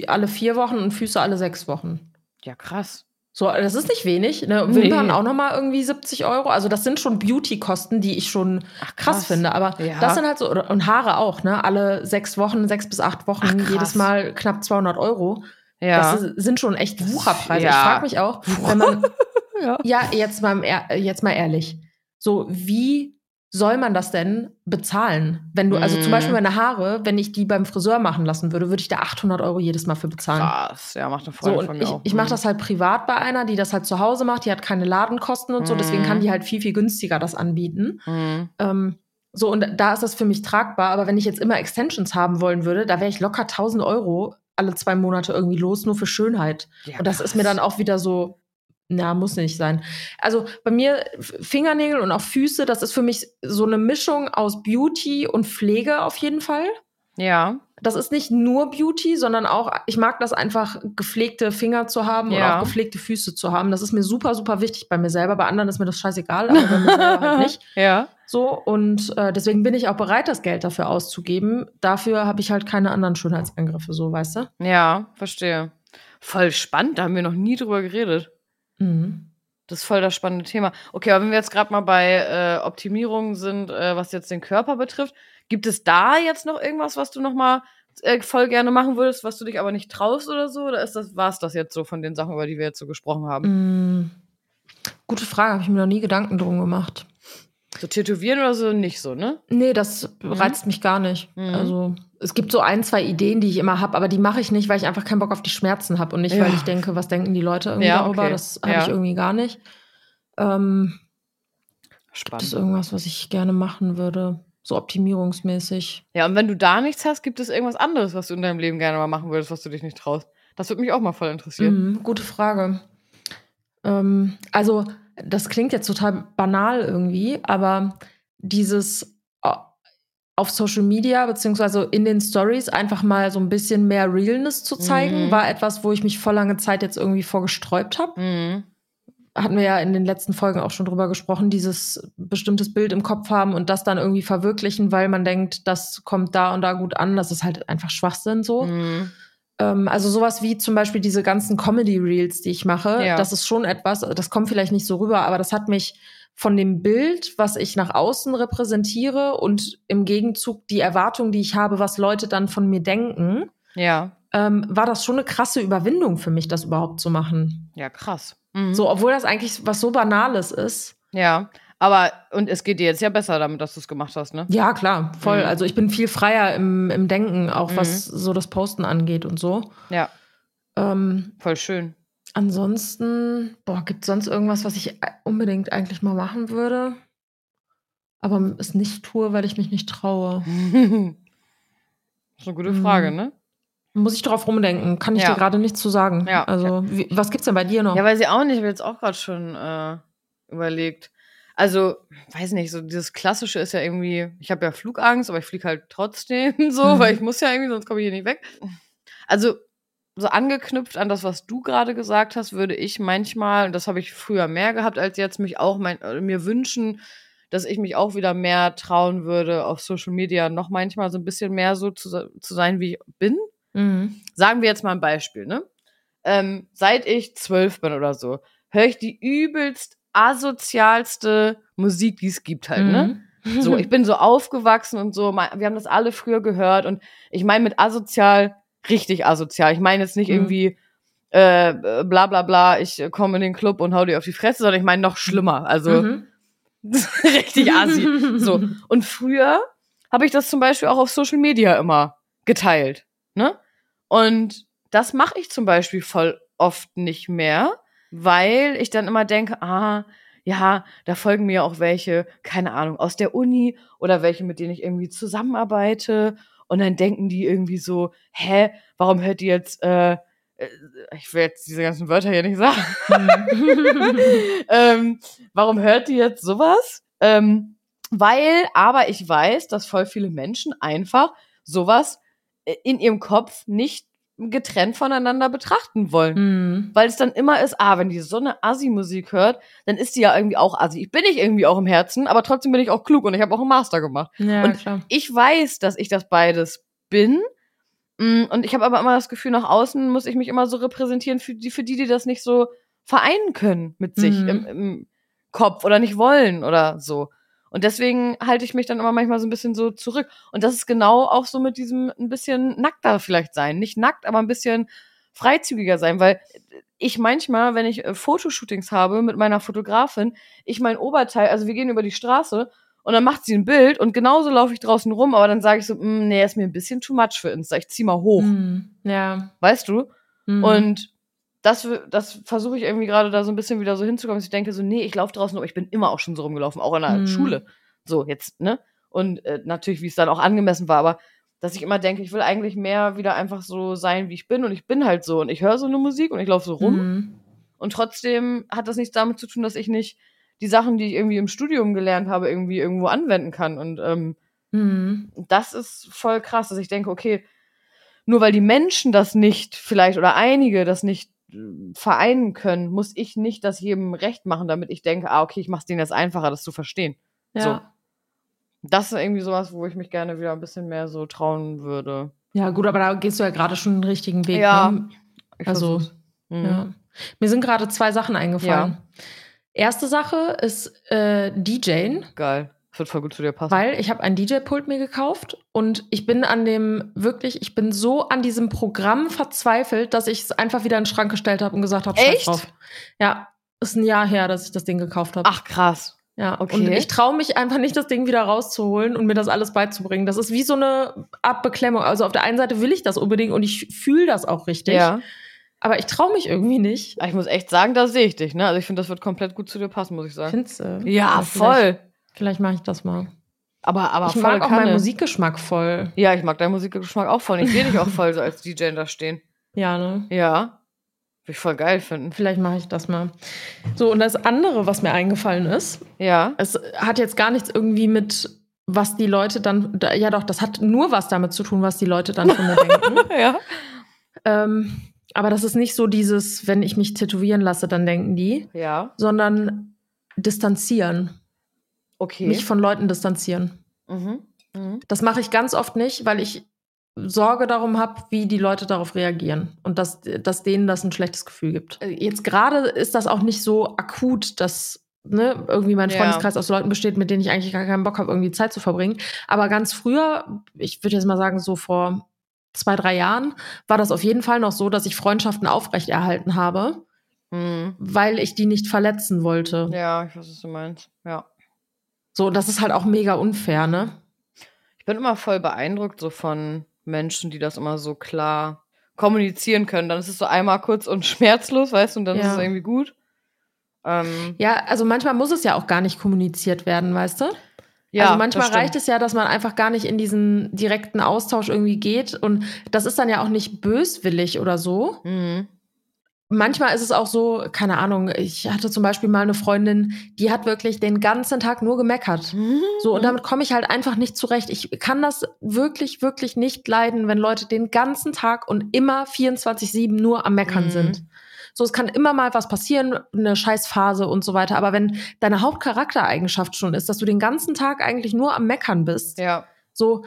[SPEAKER 1] Alle vier Wochen und Füße alle sechs Wochen.
[SPEAKER 2] Ja, krass.
[SPEAKER 1] So, das ist nicht wenig. Ne?
[SPEAKER 2] Nee.
[SPEAKER 1] Wimpern auch nochmal irgendwie 70 Euro. Also das sind schon Beauty-Kosten, die ich schon
[SPEAKER 2] Ach,
[SPEAKER 1] krass, finde. Aber
[SPEAKER 2] Ja.
[SPEAKER 1] das sind halt so, und Haare auch, ne? Alle sechs Wochen, sechs bis acht Wochen,
[SPEAKER 2] Ach, krass.
[SPEAKER 1] jedes Mal knapp 200 Euro.
[SPEAKER 2] Ja.
[SPEAKER 1] Das sind schon echt Wucherpreise.
[SPEAKER 2] ja.
[SPEAKER 1] Ich frage mich auch, wenn man,
[SPEAKER 2] ja.
[SPEAKER 1] ja, jetzt mal, jetzt mal ehrlich. So, wie soll man das denn bezahlen? Wenn du, also zum
[SPEAKER 2] Mm.
[SPEAKER 1] Beispiel meine Haare, wenn ich die beim Friseur machen lassen würde, würde ich da 800 Euro jedes Mal für bezahlen.
[SPEAKER 2] Krass. Ja, macht eine
[SPEAKER 1] So,
[SPEAKER 2] Freundin
[SPEAKER 1] und
[SPEAKER 2] von mir
[SPEAKER 1] ich,
[SPEAKER 2] auch.
[SPEAKER 1] ich mache
[SPEAKER 2] Mhm.
[SPEAKER 1] das halt privat bei einer, die das halt zu Hause macht. Die hat keine Ladenkosten und so, deswegen
[SPEAKER 2] Mhm.
[SPEAKER 1] kann die halt viel, viel günstiger das anbieten.
[SPEAKER 2] Mhm.
[SPEAKER 1] Ähm, so, und da ist das für mich tragbar. Aber wenn ich jetzt immer Extensions haben wollen würde, da wäre ich locker 1000 Euro alle zwei Monate irgendwie los, nur für Schönheit.
[SPEAKER 2] Ja,
[SPEAKER 1] und das ist mir
[SPEAKER 2] krass.
[SPEAKER 1] dann auch wieder so, na, muss nicht sein. Also bei mir Fingernägel und auch Füße, das ist für mich so eine Mischung aus Beauty und Pflege auf jeden Fall.
[SPEAKER 2] Ja.
[SPEAKER 1] Das ist nicht nur Beauty, sondern auch, ich mag das einfach, gepflegte Finger zu haben
[SPEAKER 2] Ja.
[SPEAKER 1] oder auch gepflegte Füße zu haben. Das ist mir super, super wichtig bei mir selber. Bei anderen ist mir das scheißegal, aber bei mir selber halt nicht.
[SPEAKER 2] Ja.
[SPEAKER 1] So, und äh, deswegen bin ich auch bereit, das Geld dafür auszugeben. Dafür habe ich halt keine anderen Schönheitsangriffe, so, weißt du?
[SPEAKER 2] Ja, verstehe. Voll spannend, da haben wir noch nie drüber geredet.
[SPEAKER 1] Mhm.
[SPEAKER 2] Das ist voll das spannende Thema. Okay, aber wenn wir jetzt gerade mal bei äh, Optimierungen sind, äh, was jetzt den Körper betrifft, gibt es da jetzt noch irgendwas, was du noch mal äh, voll gerne machen würdest, was du dich aber nicht traust oder so? Oder ist das, war es das jetzt so von den Sachen, über die wir jetzt so gesprochen haben?
[SPEAKER 1] Mhm. Gute Frage, habe ich mir noch nie Gedanken drum gemacht.
[SPEAKER 2] So tätowieren oder so nicht so, ne?
[SPEAKER 1] Nee, das
[SPEAKER 2] Mhm.
[SPEAKER 1] reizt mich gar nicht.
[SPEAKER 2] Mhm.
[SPEAKER 1] Also es gibt so ein, zwei Ideen, die ich immer habe, aber die mache ich nicht, weil ich einfach keinen Bock auf die Schmerzen habe und nicht,
[SPEAKER 2] Ja.
[SPEAKER 1] weil ich denke, was denken die Leute irgendwie
[SPEAKER 2] Ja,
[SPEAKER 1] darüber.
[SPEAKER 2] okay.
[SPEAKER 1] Das habe
[SPEAKER 2] Ja.
[SPEAKER 1] ich irgendwie gar nicht. Ähm, gibt es
[SPEAKER 2] Spannend.
[SPEAKER 1] irgendwas, was ich gerne machen würde? So optimierungsmäßig.
[SPEAKER 2] Ja, und wenn du da nichts hast, gibt es irgendwas anderes, was du in deinem Leben gerne mal machen würdest, was du dich nicht traust? Das würde mich auch mal voll interessieren.
[SPEAKER 1] Mhm, gute Frage. Ähm, also, das klingt jetzt total banal irgendwie, aber dieses äh, auf Social Media beziehungsweise in den Stories einfach mal so ein bisschen mehr Realness zu zeigen,
[SPEAKER 2] Mhm.
[SPEAKER 1] war etwas, wo ich mich vor lange Zeit jetzt irgendwie vorgesträubt habe.
[SPEAKER 2] Mhm.
[SPEAKER 1] Hatten wir ja in den letzten Folgen auch schon drüber gesprochen, dieses bestimmtes Bild im Kopf haben und das dann irgendwie verwirklichen, weil man denkt, das kommt da und da gut an. Das ist halt einfach Schwachsinn so.
[SPEAKER 2] Mhm.
[SPEAKER 1] Ähm, also sowas wie zum Beispiel diese ganzen Comedy-Reels, die ich mache,
[SPEAKER 2] Ja.
[SPEAKER 1] das ist schon etwas, das kommt vielleicht nicht so rüber, aber das hat mich von dem Bild, was ich nach außen repräsentiere und im Gegenzug die Erwartung, die ich habe, was Leute dann von mir denken,
[SPEAKER 2] Ja.
[SPEAKER 1] ähm, war das schon eine krasse Überwindung für mich, das überhaupt zu machen.
[SPEAKER 2] Ja, krass. Mhm.
[SPEAKER 1] So, obwohl das eigentlich was so Banales ist.
[SPEAKER 2] Ja, Aber, und es geht dir jetzt ja besser damit, dass du es gemacht hast, ne?
[SPEAKER 1] Ja, klar, voll.
[SPEAKER 2] Mhm.
[SPEAKER 1] Also ich bin viel freier im, im Denken, auch
[SPEAKER 2] Mhm.
[SPEAKER 1] was so das Posten angeht und so.
[SPEAKER 2] Ja,
[SPEAKER 1] Ähm,
[SPEAKER 2] voll schön.
[SPEAKER 1] ansonsten, boah, gibt es sonst irgendwas, was ich unbedingt eigentlich mal machen würde? Aber es nicht tue, weil ich mich nicht traue.
[SPEAKER 2] das ist eine gute Frage,
[SPEAKER 1] Mhm.
[SPEAKER 2] ne?
[SPEAKER 1] Muss ich drauf rumdenken, kann ich
[SPEAKER 2] Ja.
[SPEAKER 1] dir gerade nichts zu sagen.
[SPEAKER 2] Ja.
[SPEAKER 1] Also, wie, was gibt's denn bei dir noch?
[SPEAKER 2] Ja, weiß ich auch nicht. Ich habe jetzt auch gerade schon äh, überlegt. Also, weiß nicht, so dieses Klassische ist ja irgendwie, ich habe ja Flugangst, aber ich fliege halt trotzdem so,
[SPEAKER 1] Mhm.
[SPEAKER 2] weil ich muss ja irgendwie, sonst komme ich hier nicht weg. Also, so angeknüpft an das, was du gerade gesagt hast, würde ich manchmal, und das habe ich früher mehr gehabt als jetzt, mich auch mein, äh, mir wünschen, dass ich mich auch wieder mehr trauen würde, auf Social Media noch manchmal so ein bisschen mehr so zu, zu sein, wie ich bin.
[SPEAKER 1] Mhm.
[SPEAKER 2] Sagen wir jetzt mal ein Beispiel, ne? Ähm, seit ich zwölf bin oder so, höre ich die übelst asozialste Musik, die es gibt halt, ne?
[SPEAKER 1] Mhm.
[SPEAKER 2] So, ich bin so aufgewachsen und so, wir haben das alle früher gehört und ich meine mit asozial richtig asozial. Ich meine jetzt nicht
[SPEAKER 1] Mhm.
[SPEAKER 2] irgendwie äh, bla bla bla, ich komme in den Club und hau dir auf die Fresse, sondern ich meine noch schlimmer. Also
[SPEAKER 1] Mhm.
[SPEAKER 2] richtig assi. So. Und früher habe ich das zum Beispiel auch auf Social Media immer geteilt. Ne? Und das mache ich zum Beispiel voll oft nicht mehr, weil ich dann immer denke, ah, ja, da folgen mir auch welche, keine Ahnung, aus der Uni oder welche, mit denen ich irgendwie zusammenarbeite. Und dann denken die irgendwie so, hä, warum hört die jetzt, äh, äh, ich will jetzt diese ganzen Wörter hier nicht sagen. ähm, warum hört die jetzt sowas? Ähm, weil, aber ich weiß, dass voll viele Menschen einfach sowas äh, in ihrem Kopf nicht getrennt voneinander betrachten wollen.
[SPEAKER 1] Mhm.
[SPEAKER 2] Weil es dann immer ist, ah, wenn die so eine Assi-Musik hört, dann ist die ja irgendwie auch Assi. Ich bin ich irgendwie auch im Herzen, aber trotzdem bin ich auch klug und ich habe auch einen Master gemacht.
[SPEAKER 1] Ja,
[SPEAKER 2] Und
[SPEAKER 1] klar.
[SPEAKER 2] Ich weiß, dass ich das beides bin. Mm, Und ich habe aber immer das Gefühl, nach außen muss ich mich immer so repräsentieren für die, für die, die das nicht so vereinen können mit sich
[SPEAKER 1] Mhm.
[SPEAKER 2] im, im Kopf oder nicht wollen oder so. Und deswegen halte ich mich dann immer manchmal so ein bisschen so zurück. Und das ist genau auch so mit diesem ein bisschen nackter vielleicht sein. Nicht nackt, aber ein bisschen freizügiger sein, weil ich manchmal, wenn ich äh, Fotoshootings habe mit meiner Fotografin, ich mein Oberteil, also wir gehen über die Straße und dann macht sie ein Bild und genauso laufe ich draußen rum, aber dann sage ich so, "Mm, nee, ist mir ein bisschen too much für Insta, ich zieh mal hoch,
[SPEAKER 1] Mhm. Ja.
[SPEAKER 2] weißt du?
[SPEAKER 1] Mhm.
[SPEAKER 2] Und das, das versuche ich irgendwie gerade da so ein bisschen wieder so hinzukommen, dass ich denke so, nee, ich laufe draußen, aber ich bin immer auch schon so rumgelaufen, auch in der
[SPEAKER 1] Mhm.
[SPEAKER 2] Schule. So, jetzt, ne? Und äh, natürlich, wie es dann auch angemessen war, aber dass ich immer denke, ich will eigentlich mehr wieder einfach so sein, wie ich bin und ich bin halt so und ich höre so eine Musik und ich laufe so rum
[SPEAKER 1] Mhm.
[SPEAKER 2] und trotzdem hat das nichts damit zu tun, dass ich nicht die Sachen, die ich irgendwie im Studium gelernt habe, irgendwie irgendwo anwenden kann und ähm,
[SPEAKER 1] Mhm.
[SPEAKER 2] das ist voll krass, dass ich denke, okay, nur weil die Menschen das nicht, vielleicht oder einige das nicht vereinen können, muss ich nicht das jedem recht machen, damit ich denke, ah, okay, ich mache es denen jetzt einfacher, das zu verstehen.
[SPEAKER 1] Ja.
[SPEAKER 2] Das ist irgendwie sowas, wo ich mich gerne wieder ein bisschen mehr so trauen würde.
[SPEAKER 1] ja, gut, aber da gehst du ja gerade schon den richtigen Weg.
[SPEAKER 2] Ja.
[SPEAKER 1] Ne? Also.
[SPEAKER 2] Mhm.
[SPEAKER 1] Ja. Mir sind gerade zwei Sachen eingefallen. Erste Sache ist äh, DJing,
[SPEAKER 2] Geil. Das wird voll gut zu dir passen.
[SPEAKER 1] weil ich habe ein DJ-Pult mir gekauft und ich bin an dem wirklich, ich bin so an diesem Programm verzweifelt, dass ich es einfach wieder in den Schrank gestellt habe und gesagt habe,
[SPEAKER 2] Echt?
[SPEAKER 1] drauf. Ja, ist ein Jahr her, dass ich das Ding gekauft habe.
[SPEAKER 2] Ach, krass.
[SPEAKER 1] Ja,
[SPEAKER 2] okay.
[SPEAKER 1] und ich traue mich einfach nicht, das Ding wieder rauszuholen und mir das alles beizubringen. Das ist wie so eine Art Beklemmung. Also auf der einen Seite will ich das unbedingt und ich fühle das auch richtig.
[SPEAKER 2] Ja.
[SPEAKER 1] Aber ich traue mich irgendwie nicht.
[SPEAKER 2] Ich muss echt sagen, da sehe ich dich, ne? Also ich finde, das wird komplett gut zu dir passen, muss ich sagen.
[SPEAKER 1] Findest du?
[SPEAKER 2] Ja,
[SPEAKER 1] Vielleicht,
[SPEAKER 2] voll.
[SPEAKER 1] Vielleicht mache ich das mal.
[SPEAKER 2] Aber, aber
[SPEAKER 1] ich mag auch meinen
[SPEAKER 2] Kanne.
[SPEAKER 1] Musikgeschmack voll.
[SPEAKER 2] Ja, ich mag deinen Musikgeschmack auch voll. Ich sehe dich auch voll so als DJ da stehen.
[SPEAKER 1] Ja, ne?
[SPEAKER 2] Ja. Würde ich voll geil finden.
[SPEAKER 1] Vielleicht mache ich das mal. So, und das andere, was mir eingefallen ist,
[SPEAKER 2] Ja.
[SPEAKER 1] es hat jetzt gar nichts irgendwie mit, was die Leute dann, da- ja doch, das hat nur was damit zu tun, was die Leute dann von mir denken.
[SPEAKER 2] Ja.
[SPEAKER 1] Ähm, aber das ist nicht so dieses, wenn ich mich tätowieren lasse, dann denken die,
[SPEAKER 2] Ja.
[SPEAKER 1] sondern distanzieren.
[SPEAKER 2] Okay.
[SPEAKER 1] Mich von Leuten distanzieren.
[SPEAKER 2] mhm. Mhm.
[SPEAKER 1] Das mache ich ganz oft nicht, weil ich Sorge darum habe, wie die Leute darauf reagieren und dass, dass denen das ein schlechtes Gefühl gibt. Äh, Jetzt gerade ist das auch nicht so akut, dass ne, irgendwie mein
[SPEAKER 2] Ja.
[SPEAKER 1] Freundeskreis aus Leuten besteht, mit denen ich eigentlich gar keinen Bock habe, irgendwie Zeit zu verbringen. Aber ganz früher, ich würde jetzt mal sagen, so vor zwei, drei Jahren, war das auf jeden Fall noch so, dass ich Freundschaften aufrechterhalten habe,
[SPEAKER 2] Mhm.
[SPEAKER 1] weil ich die nicht verletzen wollte.
[SPEAKER 2] Ja, ich weiß, was du meinst. Ja.
[SPEAKER 1] So, das ist halt auch mega unfair, ne?
[SPEAKER 2] Ich bin immer voll beeindruckt so von Menschen, die das immer so klar kommunizieren können. Dann ist es so einmal kurz und schmerzlos, weißt du, und dann
[SPEAKER 1] Ja.
[SPEAKER 2] ist es irgendwie gut. Ähm,
[SPEAKER 1] Ja, also manchmal muss es ja auch gar nicht kommuniziert werden, weißt du?
[SPEAKER 2] ja,
[SPEAKER 1] also manchmal reicht
[SPEAKER 2] es.
[SPEAKER 1] es ja, dass man einfach gar nicht in diesen direkten Austausch irgendwie geht. Und das ist dann ja auch nicht böswillig oder so.
[SPEAKER 2] Mhm.
[SPEAKER 1] Manchmal ist es auch so, keine Ahnung, ich hatte zum Beispiel mal eine Freundin, die hat wirklich den ganzen Tag nur gemeckert. So, und damit komme ich halt einfach nicht zurecht. Ich kann das wirklich, wirklich nicht leiden, wenn Leute den ganzen Tag und immer 24-7 nur am Meckern
[SPEAKER 2] Mhm.
[SPEAKER 1] sind. So, es kann immer mal was passieren, eine Scheißphase und so weiter. Aber wenn deine Hauptcharaktereigenschaft schon ist, dass du den ganzen Tag eigentlich nur am Meckern bist,
[SPEAKER 2] Ja,
[SPEAKER 1] so,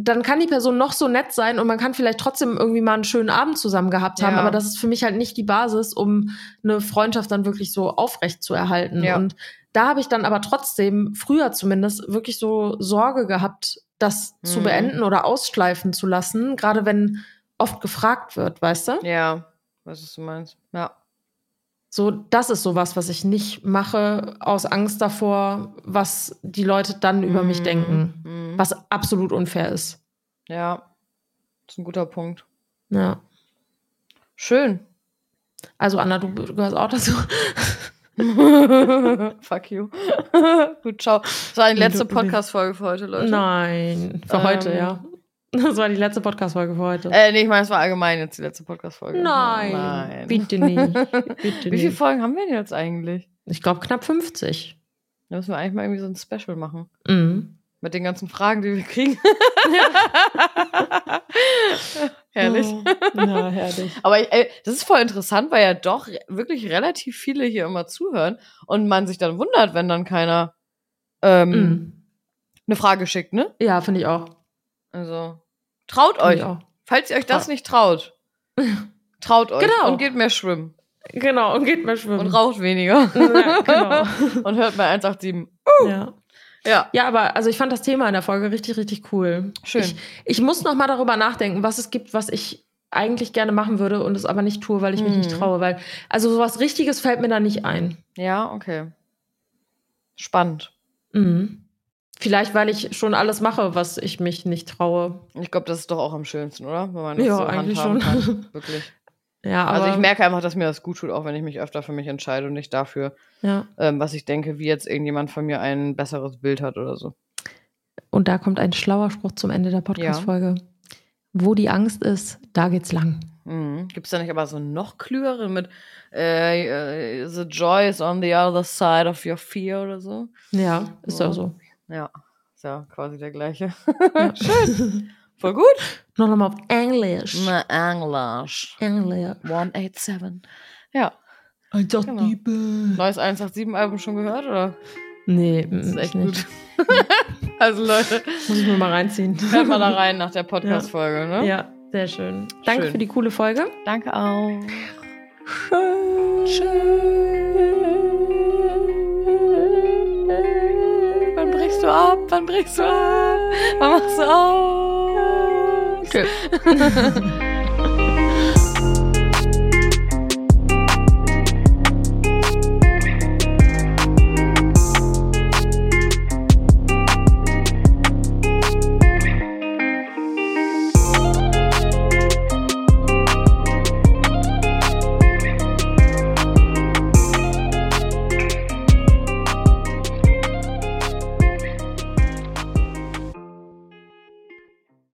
[SPEAKER 1] dann kann die Person noch so nett sein und man kann vielleicht trotzdem irgendwie mal einen schönen Abend zusammen gehabt haben,
[SPEAKER 2] Ja.
[SPEAKER 1] aber das ist für mich halt nicht die Basis, um eine Freundschaft dann wirklich so aufrecht zu erhalten.
[SPEAKER 2] Ja.
[SPEAKER 1] Und da habe ich dann aber trotzdem, früher zumindest, wirklich so Sorge gehabt, das zu
[SPEAKER 2] Mhm.
[SPEAKER 1] beenden oder ausschleifen zu lassen, gerade wenn oft gefragt wird, weißt du?
[SPEAKER 2] ja, was du meinst. Ja.
[SPEAKER 1] So, das ist sowas, was ich nicht mache, aus Angst davor, was die Leute dann über mich
[SPEAKER 2] Mhm.
[SPEAKER 1] denken,
[SPEAKER 2] Mhm.
[SPEAKER 1] was absolut unfair ist.
[SPEAKER 2] Ja, das ist ein guter Punkt.
[SPEAKER 1] Ja.
[SPEAKER 2] Schön.
[SPEAKER 1] Also Anna, du gehörst auch dazu.
[SPEAKER 2] Fuck you. Gut, ciao. Das war die letzte Podcast-Folge für heute, Leute.
[SPEAKER 1] Nein, für
[SPEAKER 2] Ähm.
[SPEAKER 1] heute, ja. Das war die letzte Podcast-Folge für heute.
[SPEAKER 2] Äh, nee, ich meine, es war allgemein jetzt die letzte Podcast-Folge.
[SPEAKER 1] Nein,
[SPEAKER 2] Nein.
[SPEAKER 1] bitte nicht. Bitte
[SPEAKER 2] Wie viele
[SPEAKER 1] nicht.
[SPEAKER 2] Folgen haben wir denn jetzt eigentlich?
[SPEAKER 1] Ich glaube knapp 50.
[SPEAKER 2] Da müssen wir eigentlich mal irgendwie so ein Special machen.
[SPEAKER 1] Mhm.
[SPEAKER 2] Mit den ganzen Fragen, die wir kriegen. Herrlich.
[SPEAKER 1] Ja, herrlich.
[SPEAKER 2] Aber ey, das ist voll interessant, weil ja doch wirklich relativ viele hier immer zuhören und man sich dann wundert, wenn dann keiner ähm,
[SPEAKER 1] Mhm.
[SPEAKER 2] eine Frage schickt, ne?
[SPEAKER 1] Ja, finde ich auch.
[SPEAKER 2] Also traut euch.
[SPEAKER 1] auch.
[SPEAKER 2] Falls ihr euch das nicht traut, traut euch
[SPEAKER 1] Genau.
[SPEAKER 2] und geht mehr schwimmen
[SPEAKER 1] Genau, und geht mal schwimmen.
[SPEAKER 2] und raucht weniger
[SPEAKER 1] Ja, genau.
[SPEAKER 2] und hört mal 187.
[SPEAKER 1] Ja.
[SPEAKER 2] Ja,
[SPEAKER 1] ja, aber also ich fand das Thema in der Folge richtig, richtig cool.
[SPEAKER 2] schön.
[SPEAKER 1] Ich, ich muss noch mal darüber nachdenken, was es gibt, was ich eigentlich gerne machen würde und es aber nicht tue, weil ich mich nicht
[SPEAKER 2] Mhm.
[SPEAKER 1] traue. Weil, also sowas Richtiges fällt mir da nicht ein.
[SPEAKER 2] ja, okay. Spannend.
[SPEAKER 1] Mhm. Vielleicht, weil ich schon alles mache, was ich mich nicht traue.
[SPEAKER 2] Ich glaube, das ist doch auch am schönsten, oder? Wenn man das
[SPEAKER 1] Ja,
[SPEAKER 2] so
[SPEAKER 1] eigentlich schon.
[SPEAKER 2] Kann. Wirklich.
[SPEAKER 1] Ja, aber
[SPEAKER 2] Also ich merke einfach, dass mir das gut tut, auch wenn ich mich öfter für mich entscheide und nicht dafür,
[SPEAKER 1] ja.
[SPEAKER 2] ähm, was ich denke, wie jetzt irgendjemand von mir ein besseres Bild hat oder so.
[SPEAKER 1] Und da kommt ein schlauer Spruch zum Ende der Podcast-Folge. Wo die Angst ist, da geht's lang.
[SPEAKER 2] Mhm. Gibt es da nicht aber so noch klügere mit äh, äh, The joy is on the other side of your fear oder so?
[SPEAKER 1] Ja, ist
[SPEAKER 2] Ja.
[SPEAKER 1] ja so.
[SPEAKER 2] Ja, ist ja quasi der gleiche.
[SPEAKER 1] Ja.
[SPEAKER 2] Schön. Voll gut.
[SPEAKER 1] Noch nochmal auf Englisch.
[SPEAKER 2] Na, Englisch.
[SPEAKER 1] Englisch.
[SPEAKER 2] 187. Ja.
[SPEAKER 1] Einfach
[SPEAKER 2] Genau.
[SPEAKER 1] Liebe.
[SPEAKER 2] Neues 187-Album schon gehört, oder?
[SPEAKER 1] Nee,
[SPEAKER 2] Das ist echt
[SPEAKER 1] nicht.
[SPEAKER 2] also Leute,
[SPEAKER 1] Muss ich mir mal reinziehen.
[SPEAKER 2] hört mal da rein nach der Podcast-Folge, ne?
[SPEAKER 1] Ja, sehr schön. Danke
[SPEAKER 2] Schön.
[SPEAKER 1] für die coole Folge.
[SPEAKER 2] Danke auch. Wann brichst du ab? Wann brichst du ab? Wann machst du auf?
[SPEAKER 1] Tschüss.